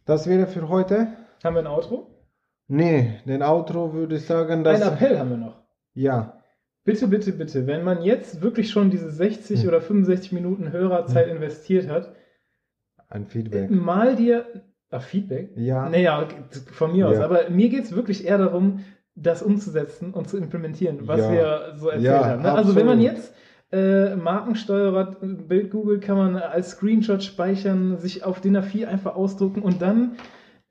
Das wäre für heute. Haben wir ein Outro? Nee, den Outro würde ich sagen, dass. Ein Appell haben wir noch. Ja. Bitte, bitte, bitte, wenn man jetzt wirklich schon diese 60 Hm. oder 65 Minuten Hörerzeit investiert hat, Ein Feedback. mal dir ah, Feedback. Ja. Naja, von mir aus. Ja. Aber mir geht es wirklich eher darum, das umzusetzen und zu implementieren, was Ja. wir so erzählt Ja, haben. Ne? Also wenn man jetzt äh, Markensteuerer Bild googelt, kann man als Screenshot speichern, sich auf DIN A4 einfach ausdrucken und dann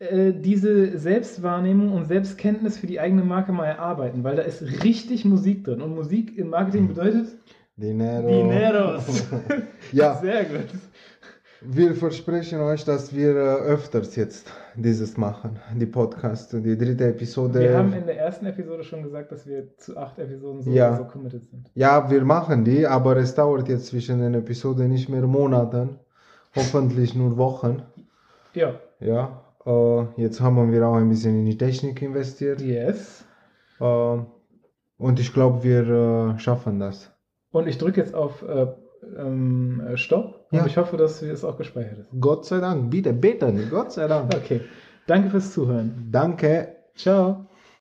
äh, diese Selbstwahrnehmung und Selbstkenntnis für die eigene Marke mal erarbeiten, weil da ist richtig Musik drin. Und Musik im Marketing bedeutet Dinero. Dineros. [LAUGHS] ja, [LAUGHS] Sehr gut. wir versprechen euch, dass wir äh, öfters jetzt dieses machen. Die Podcast, die dritte Episode. Wir haben in der ersten Episode schon gesagt, dass wir zu acht Episoden so, Ja. so committed sind. Ja, wir machen die, aber es dauert jetzt zwischen den Episoden nicht mehr Monaten, hoffentlich nur Wochen. Ja. Ja, äh, jetzt haben wir auch ein bisschen in die Technik investiert Yes. äh, und ich glaube, wir äh, schaffen das. Und ich drücke jetzt auf äh, ähm, äh, Stopp Ja. und ich hoffe, dass es auch gespeichert ist. Gott sei Dank, bitte beten, Gott sei Dank. Okay. Danke fürs Zuhören. Danke. Ciao.